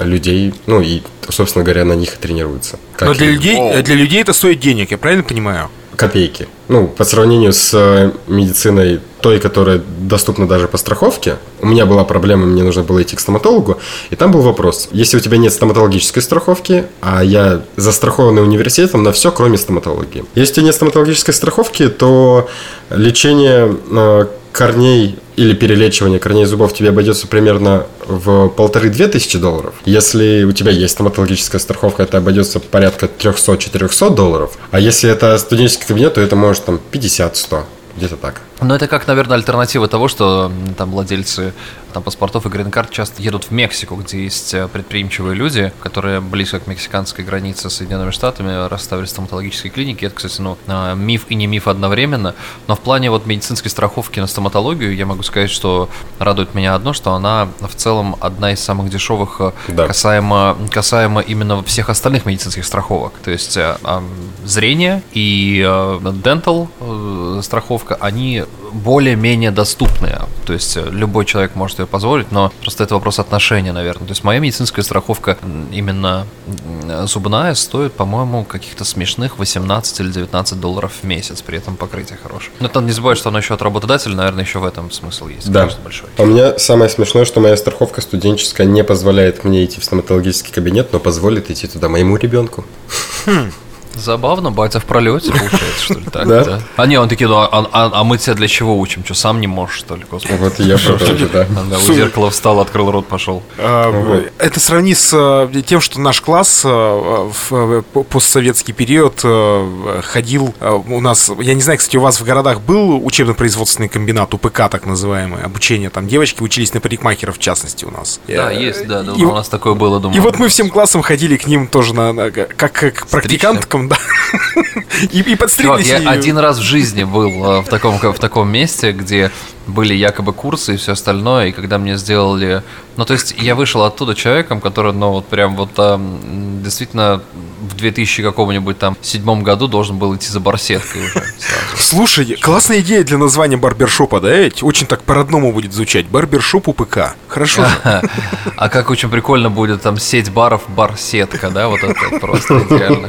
людей, ну и, собственно говоря, на них и тренируются. Как Но для и людей, для людей это стоит денег, я правильно понимаю? копейки. Ну, по сравнению с э, медициной той, которая доступна даже по страховке, у меня была проблема, мне нужно было идти к стоматологу, и там был вопрос, если у тебя нет стоматологической страховки, а я застрахованный университетом на все, кроме стоматологии. Если у тебя нет стоматологической страховки, то лечение э, корней или перелечивание корней зубов тебе обойдется примерно в полторы-две тысячи долларов. Если у тебя есть стоматологическая страховка, это обойдется порядка 300-400 долларов. А если это студенческий кабинет, то это может там 50-100. Где-то так. Ну, это как, наверное, альтернатива того, что там владельцы там, паспортов и грин-карт часто едут в Мексику, где есть э, предприимчивые люди, которые близко к мексиканской границе с Соединенными Штатами расставили стоматологические клиники. Это, кстати, ну, э, миф и не миф одновременно. Но в плане вот медицинской страховки на стоматологию я могу сказать, что радует меня одно, что она в целом одна из самых дешевых э, Да. касаемо, касаемо именно всех остальных медицинских страховок. То есть э, зрение и dental страховка, они более-менее доступные. То есть э, любой человек может ее позволить, но просто это вопрос отношения, наверное. То есть моя медицинская страховка именно м, зубная стоит, по-моему, каких-то смешных 18 или 19 долларов в месяц, при этом покрытие хорошее. Но это не забывай, что оно еще от работодателя, наверное, еще в этом смысл есть. Да. большой. А у меня самое смешное, что моя страховка студенческая не позволяет мне идти в стоматологический кабинет, но позволит идти туда моему ребенку. Забавно, батя в пролете, получается, что ли, так, Да. да? А не, он такие, ну, а, а- а мы тебя для чего учим? Что, сам не можешь, что ли, господи? Вот и я про да. Да, у зеркала встал, открыл рот, пошел. А, Это сравни с э, тем, что наш класс э, в э, по- постсоветский период ходил у нас, я не знаю, кстати, у вас в городах был учебно-производственный комбинат, УПК так называемый, обучение, там девочки учились на парикмахеров в частности у нас. Да, есть, да, у нас такое было, думаю. И вот мы всем классом ходили к ним тоже на, на- как, как к практиканткам, да. И, и Чувак, подстриглись. я один раз в жизни был э, в таком, в таком месте, где были якобы курсы и все остальное, и когда мне сделали... Ну, то есть я вышел оттуда человеком, который, ну, вот прям вот м, действительно в 2000 каком-нибудь там седьмом году должен был идти за барсеткой уже сразу. Слушай, классная идея для названия барбершопа, да? ведь? Очень так по-родному будет звучать. Барбершоп УПК. Хорошо же. А как очень прикольно будет там сеть баров, бар-сетка, да, вот это просто идеально.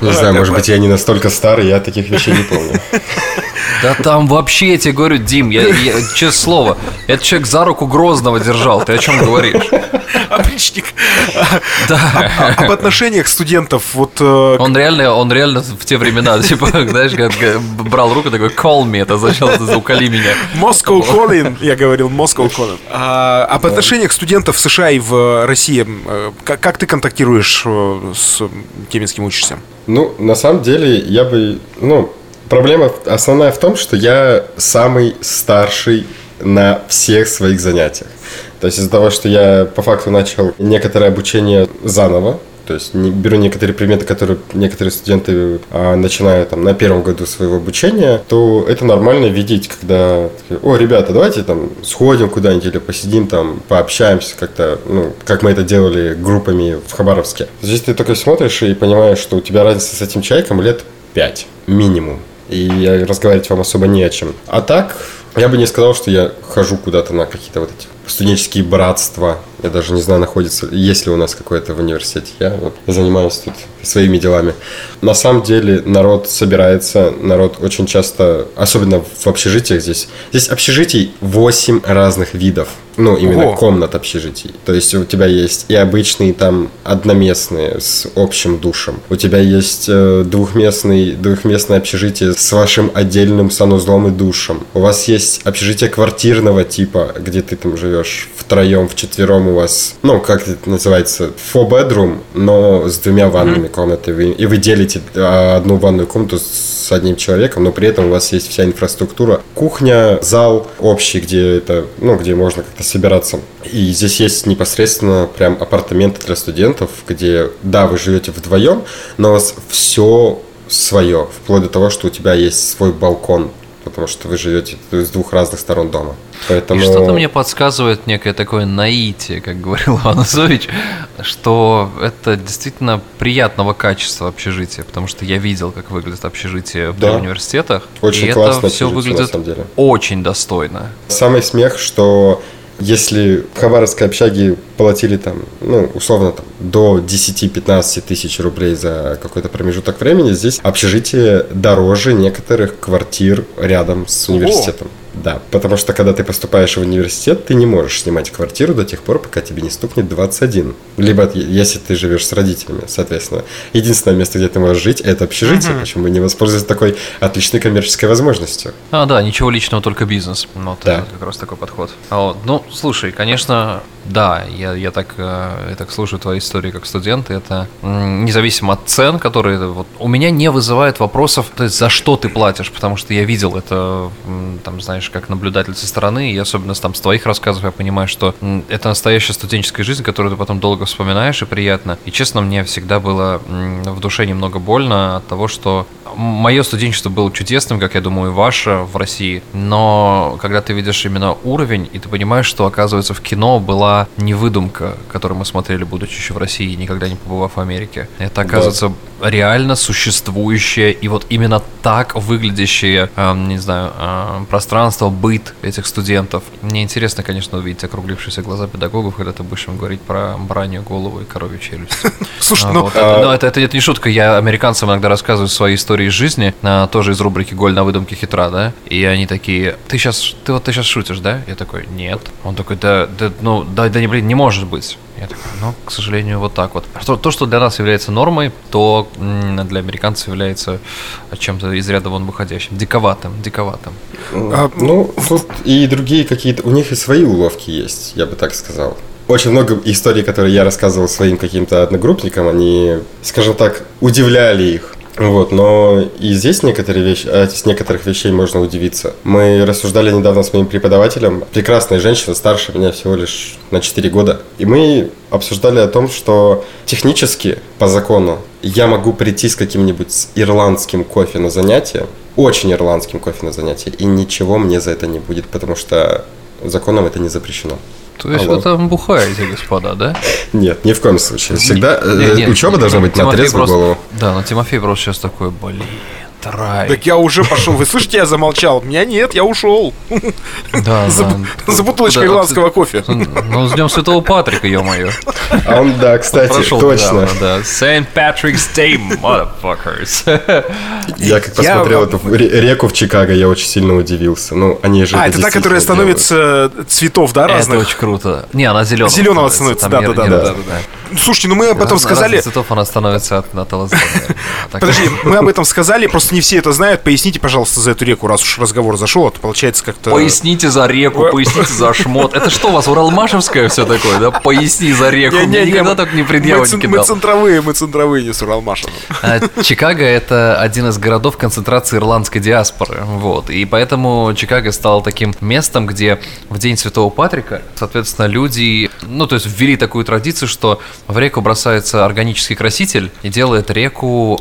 Не знаю, может быть, я не настолько старый, я таких вещей не помню. Да там вообще, я тебе говорю, Дим, я, я честное слово, этот человек за руку Грозного держал, ты о чем говоришь? Опричник. Да. Об отношениях студентов. Вот э, Он реально, он реально в те времена, типа, знаешь, как как брал руку такой, call me, это означало, уколи меня. Moscow Calling, я говорил Moscow Calling. А, об отношениях студентов в США и в России, э, как, как ты контактируешь э, с теми, с кем учишься? Ну, на самом деле, я бы... Ну, проблема основная в том, что я самый старший на всех своих занятиях. То есть из-за того, что я по факту начал некоторое обучение заново, то есть не, беру некоторые предметы, которые некоторые студенты а, начинают там на первом году своего обучения, то это нормально видеть, когда о, ребята, давайте там сходим куда-нибудь или посидим там, пообщаемся как-то, ну, как мы это делали группами в Хабаровске. Здесь ты только смотришь и понимаешь, что у тебя разница с этим человеком лет 5 минимум. И разговаривать вам особо не о чем. А так, я бы не сказал, что я хожу куда-то на какие-то вот эти студенческие братства. Я даже не знаю, находится, есть ли у нас какое-то в университете. Я вот занимаюсь тут своими делами. На самом деле народ собирается, народ очень часто, особенно в общежитиях здесь. Здесь общежитий 8 разных видов. Ну, именно Ого. комнат общежитий. То есть у тебя есть и обычные там одноместные с общим душем. У тебя есть э, двухместный, двухместное общежитие с вашим отдельным санузлом и душем. У вас есть общежитие квартирного типа, где ты там живешь втроем, вчетвером у вас, ну, как это называется, four bedroom, но с двумя ванными комнатами. Вы- И вы делите а, одну ванную комнату с одним человеком, но при этом у вас есть вся инфраструктура. Кухня, зал общий, где это, ну, где можно как-то собираться. И здесь есть непосредственно прям апартаменты для студентов, где, да, вы живете вдвоем, но у вас все свое, вплоть до того, что у тебя есть свой балкон, потому что вы живете с двух разных сторон дома. Поэтому... И что-то мне подсказывает некое такое наитие, как говорил Иван Изович, что это действительно приятного качества общежитие, потому что я видел, как выглядит общежитие Да. университетах. Очень и классно это все общежитие, на выглядит самом деле. очень достойно. Самый смех, что если в Хабаровской общаге платили там, ну, условно, там, до 10-15 тысяч рублей за какой-то промежуток времени, здесь общежитие дороже некоторых квартир рядом с университетом. Да, потому что когда ты поступаешь в университет, ты не можешь снимать квартиру до тех пор, пока тебе не стукнет 21. Либо если ты живешь с родителями, соответственно. Единственное место, где ты можешь жить, это общежитие. Почему бы не воспользоваться такой отличной коммерческой возможностью? А, да, ничего личного, только бизнес. Вот Да. это как раз такой подход. А вот, ну, слушай, конечно, да, я, я, так, э, я так слушаю твои истории как студент, и это независимо от цен, которые вот, у меня не вызывает вопросов, то есть за что ты платишь, потому что я видел это, там, знаешь, как наблюдатель со стороны, и особенно там с твоих рассказов я понимаю, что это настоящая студенческая жизнь, которую ты потом долго вспоминаешь, и приятно. И честно, мне всегда было в душе немного больно от того, что мое студенчество было чудесным, как я думаю, и ваше в России, но когда ты видишь именно уровень, и ты понимаешь, что, оказывается, в кино была не выдумка, которую мы смотрели, будучи еще в России, никогда не побывав в Америке. Это, оказывается, реально существующее и вот именно так выглядящее, эм, не знаю, эм, пространство, быт этих студентов. Мне интересно, конечно, увидеть округлившиеся глаза педагогов, когда ты будешь им говорить про баранью голову и коровью челюсть. Слушай, А, ну, это, ну, это, не шутка. Я американцам иногда рассказываю свои истории из жизни, а, тоже из рубрики «Голь на выдумке хитра», да? И они такие, ты сейчас, ты вот ты сейчас шутишь, да? Я такой, нет. Он такой, да, да, ну, да, да не, блин, не может быть. Я такой, ну, к сожалению, вот так вот. То, то, что для нас является нормой, то для американцев является чем-то из ряда вон выходящим. Диковатым, диковатым. А, Ну, тут и другие какие-то, у них и свои уловки есть, я бы так сказал. Очень много историй, которые я рассказывал своим каким-то одногруппникам, они, скажем так, удивляли их. Вот, но и здесь некоторые вещи, а с некоторых вещей можно удивиться. Мы рассуждали недавно с моим преподавателем, прекрасная женщина, старше меня всего лишь на 4 года. И мы обсуждали о том, что технически, по закону, я могу прийти с каким-нибудь ирландским кофе на занятие, очень ирландским кофе на занятие, и ничего мне за это не будет, потому что законом это не запрещено. То есть Алло. вы там бухаете, господа, да? Нет, ни в коем случае. Всегда э, Не, не, учеба не, должна быть на трезвую голову. Да, но Тимофей просто сейчас такой, блин, трай. Так я уже пошел. Вы слышите, я замолчал. Меня нет, я ушел. Да, За, да. за бутылочкой Да, ирландского кофе. Ну, с Днем Святого Патрика, ё-моё. А он, да, кстати, Прошел точно. да. St. Patrick's Day, motherfuckers. Я как Я- посмотрел эту ре- реку в Чикаго, я очень сильно удивился. Ну, они же А, это та, которая становится цветов, да, Это разных? очень круто. Не, она зеленого. Зелёного становится, да, да, да, да, Слушайте, ну мы об этом сказали. цветов она становится от. Так Подожди, мы об этом сказали, просто не все это знают. Поясните, пожалуйста, за эту реку, раз уж разговор зашел, а то получается как-то... Поясните за реку, поясните за шмот. Это что у вас, Уралмашевское все такое, да? Поясни за реку. Не-не-не, никогда так не предъяву мы центровые, мы центровые, не с Уралмашем. А, Чикаго – это один из городов концентрации ирландской диаспоры, вот, и поэтому Чикаго стал таким местом, где в День Святого Патрика, соответственно, люди, ну, то есть ввели такую традицию, что в реку бросается органический краситель и делает реку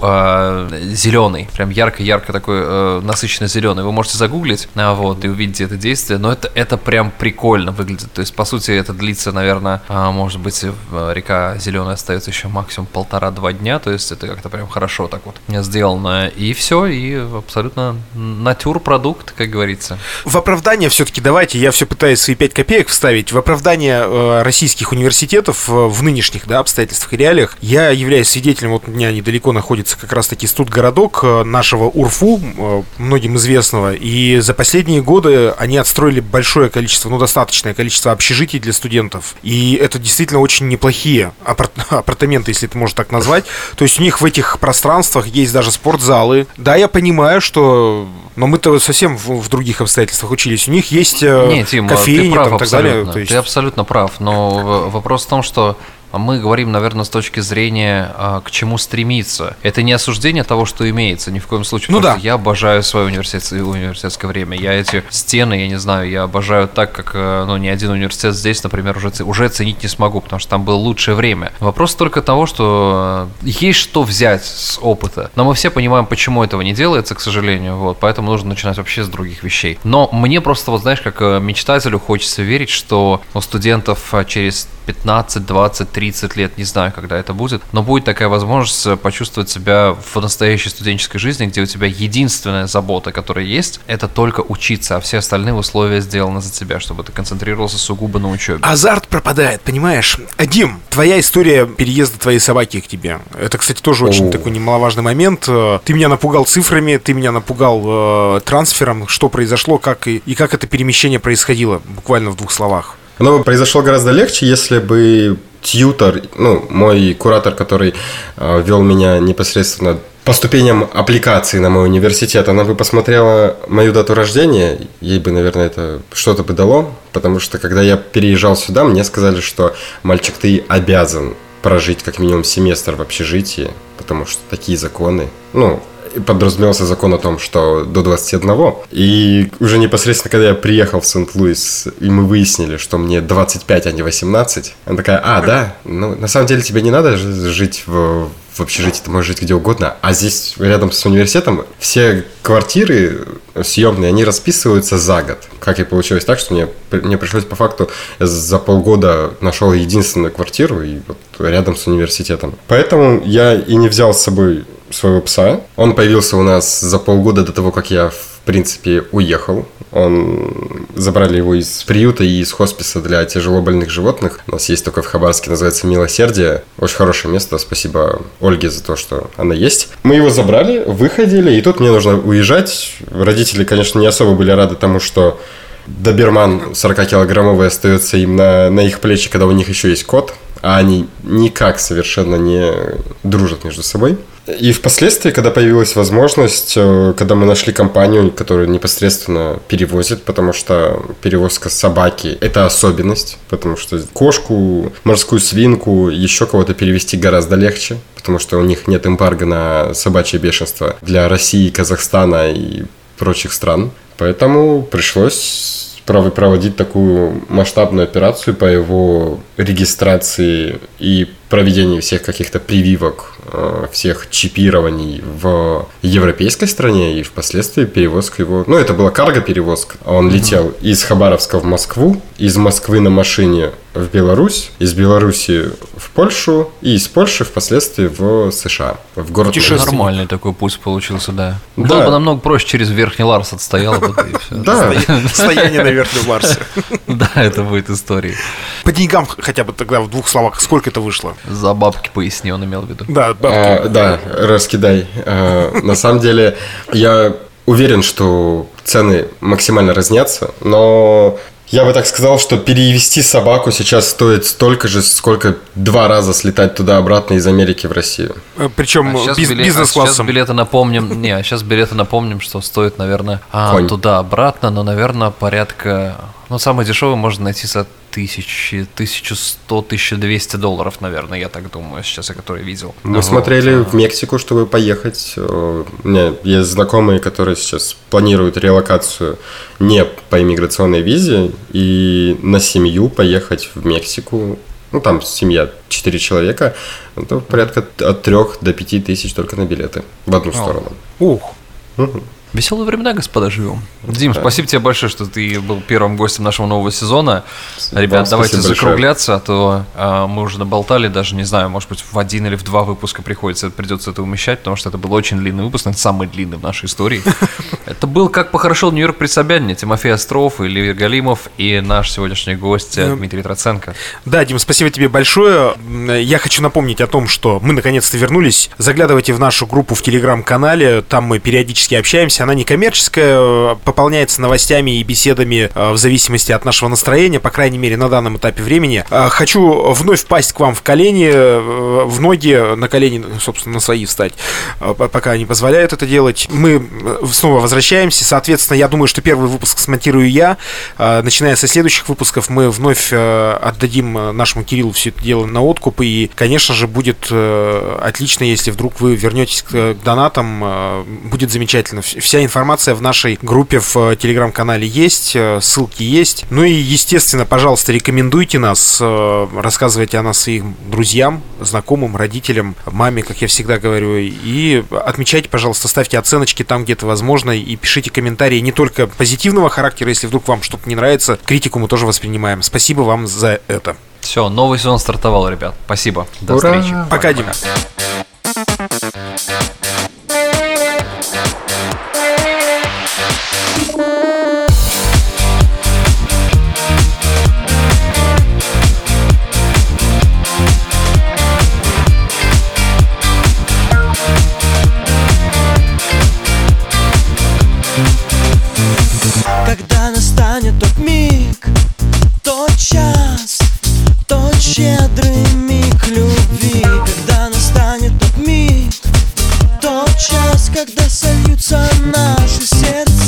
зеленой, прям ярко-ярко такой э, насыщенно зеленый. Вы можете загуглить, а, вот, и увидите это действие, но это, это прям прикольно выглядит, то есть, по сути, это длится, наверное, а, может быть, э, река зеленая остается еще максимум полтора-два дня, то есть это как-то прям хорошо так вот сделано, и все, и абсолютно натюр-продукт, как говорится. В оправдание все-таки давайте, я все пытаюсь свои 5 копеек вставить, в оправдание э, российских университетов э, в нынешних да, обстоятельствах и реалиях, я являюсь свидетелем, вот у меня недалеко находится как раз-таки студгородок э, нашего УРФУ, э, многим известного, и за последние годы они отстроили большое количество, ну, достаточное количество общежитий для студентов, и это действительно очень неплохие апарт- апартаменты, если это можно так назвать, то есть у них в этих пространствах есть даже спортзалы, да, я понимаю, что... Но мы-то совсем в, в других обстоятельствах учились. У них есть э, Не, Тим, кофейни ты прав там, и так далее. То есть- Ты абсолютно прав, но вопрос в том, что мы говорим, наверное, с точки зрения, а, к чему стремиться. Это не осуждение того, что имеется, ни в коем случае. Ну да. Я обожаю свое университет, университетское время. Я эти стены, я не знаю, я обожаю так, как э, ну, ни один университет здесь, например, уже, уже оценить не смогу, потому что там было лучшее время. Вопрос только того, что э, есть что взять с опыта. Но мы все понимаем, почему этого не делается, к сожалению. Вот, поэтому нужно начинать вообще с других вещей. Но мне просто, вот знаешь, как э, мечтателю хочется верить, что у студентов через 15, 20, 30 лет, не знаю, когда это будет, но будет такая возможность э, почувствовать себя в настоящей студенческой жизни, где у тебя единственная забота, которая есть, это только учиться, а все остальные условия сделаны за тебя, чтобы ты концентрировался сугубо на учебе. Азарт пропадает, понимаешь? Дим, твоя история переезда твоей собаки к тебе. Это, кстати, тоже очень О. такой немаловажный момент. Э, Ты меня напугал цифрами, ты меня напугал э, трансфером. Что произошло, как и, и как это перемещение происходило, буквально в двух словах. Оно произошло гораздо легче, если бы тьютор, ну, мой куратор, который э, вел меня непосредственно по ступеням аппликации на мой университет, она бы посмотрела мою дату рождения, ей бы, наверное, это что-то бы дало, потому что когда я переезжал сюда, мне сказали, что мальчик, ты обязан прожить как минимум семестр в общежитии, потому что такие законы, ну, подразумевался закон о том, что до 21. И уже непосредственно, когда я приехал в Сент-Луис, и мы выяснили, что мне 25, а не 18, она такая, а, да, ну, на самом деле тебе не надо жить в, в общежитии, ты можешь жить где угодно. А здесь, рядом с университетом, все квартиры съемные, они расписываются за год. Как и получилось так, что мне, мне пришлось по факту за полгода нашел единственную квартиру и вот рядом с университетом. Поэтому я и не взял с собой своего пса. Он появился у нас за полгода до того, как я, в принципе, уехал. Он забрали его из приюта и из хосписа для тяжело больных животных. У нас есть такое в Хабаровске, называется «Милосердие». Очень хорошее место. Спасибо Ольге за то, что она есть. Мы его забрали, выходили, и тут мне нужно уезжать. Родители, конечно, не особо были рады тому, что доберман 40-килограммовый остается им на, на их плечи, когда у них еще есть кот. А они никак совершенно не дружат между собой. И впоследствии, когда появилась возможность, э, когда мы нашли компанию, которая непосредственно перевозит, потому что перевозка собаки – это особенность, потому что кошку, морскую свинку, еще кого-то перевести гораздо легче, потому что у них нет эмбарго на собачье бешенство для России, Казахстана и прочих стран. Поэтому пришлось проводить такую масштабную операцию по его регистрации и проведению всех каких-то прививок Э, всех чипирований в европейской стране и впоследствии перевозка его... Ну, это была карго-перевозка. Он летел из Хабаровска в Москву, из Москвы на машине в Беларусь, из Беларуси в Польшу и из Польши впоследствии в США, в город Путешествие. Нормальный такой путь получился, да. Да. Было бы намного проще через Верхний Ларс отстоял бы, и все. Да, Стояние на Верхнем Марсе. Да, это будет история. По деньгам хотя бы тогда в двух словах, сколько это вышло? За бабки поясни, он имел в виду. Да, бабки. А, да, раскидай. А, на самом деле, я уверен, что цены максимально разнятся, но я бы так сказал, что перевести собаку сейчас стоит столько же, сколько два раза слетать туда-обратно из Америки в Россию. Э, Причем А сейчас, биз- билет- а сейчас бизнес-классом. билеты напомним. Не, а сейчас билеты напомним, что стоит, наверное, а, туда-обратно, но, наверное, порядка. Ну, самый дешевый можно найти за тысячи, 1100, 1200 долларов, наверное, я так думаю, сейчас я который видел. Мы Вот. смотрели в Мексику, чтобы поехать. Э, У меня есть знакомые, которые сейчас планируют релокацию не по иммиграционной визе и на семью поехать в Мексику. Ну, там семья, 4 человека. Это порядка от 3 до 5 тысяч только на билеты в одну сторону. Ух, Веселые времена, господа, живем. Дим, спасибо тебе большое, что ты был первым гостем нашего нового сезона. Ребят, Вам давайте спасибо большое. закругляться, а то а, мы уже наболтали, даже не знаю, может быть, в один или в два выпуска приходится, придется это умещать, потому что это был очень длинный выпуск, наверное, самый длинный в нашей истории. Это был «Как похорошел Нью-Йорк при Собянине» Тимофей Остров, Илья Галимов и наш сегодняшний гость э, Дмитрий Троценко. Да, Дим, спасибо тебе большое. Я хочу напомнить о том, что мы наконец-то вернулись. Заглядывайте в нашу группу в Телеграм-канале, там мы периодически общаемся. Она не коммерческая, э, пополняется новостями и беседами э, в зависимости от нашего настроения, по крайней мере, на данном этапе времени. Э, Хочу вновь впасть к вам в колени, в ноги, на колени, собственно, на свои встать, по- пока не позволяют это делать. Мы снова возвращаемся. Соответственно, я думаю, что первый выпуск смонтирую я. Начиная со следующих выпусков мы вновь отдадим нашему Кириллу все это дело на откуп. И, конечно же, будет отлично, если вдруг вы вернетесь к донатам. Будет замечательно. Вс- Вся информация в нашей группе в э, телеграм-канале есть, э, ссылки есть. Ну и, естественно, пожалуйста, рекомендуйте нас, э, рассказывайте о нас своим друзьям, знакомым, родителям, маме, как я всегда говорю. И отмечайте, пожалуйста, ставьте оценочки там, где это возможно, и пишите комментарии не только позитивного характера, если вдруг вам что-то не нравится, критику мы тоже воспринимаем. Спасибо вам за это. Все, новый сезон стартовал, ребят. Спасибо. До Ура! встречи. Пока, Дима. щедрыми к любви. Когда настанет тот миг Тот час, когда сольются наши сердца.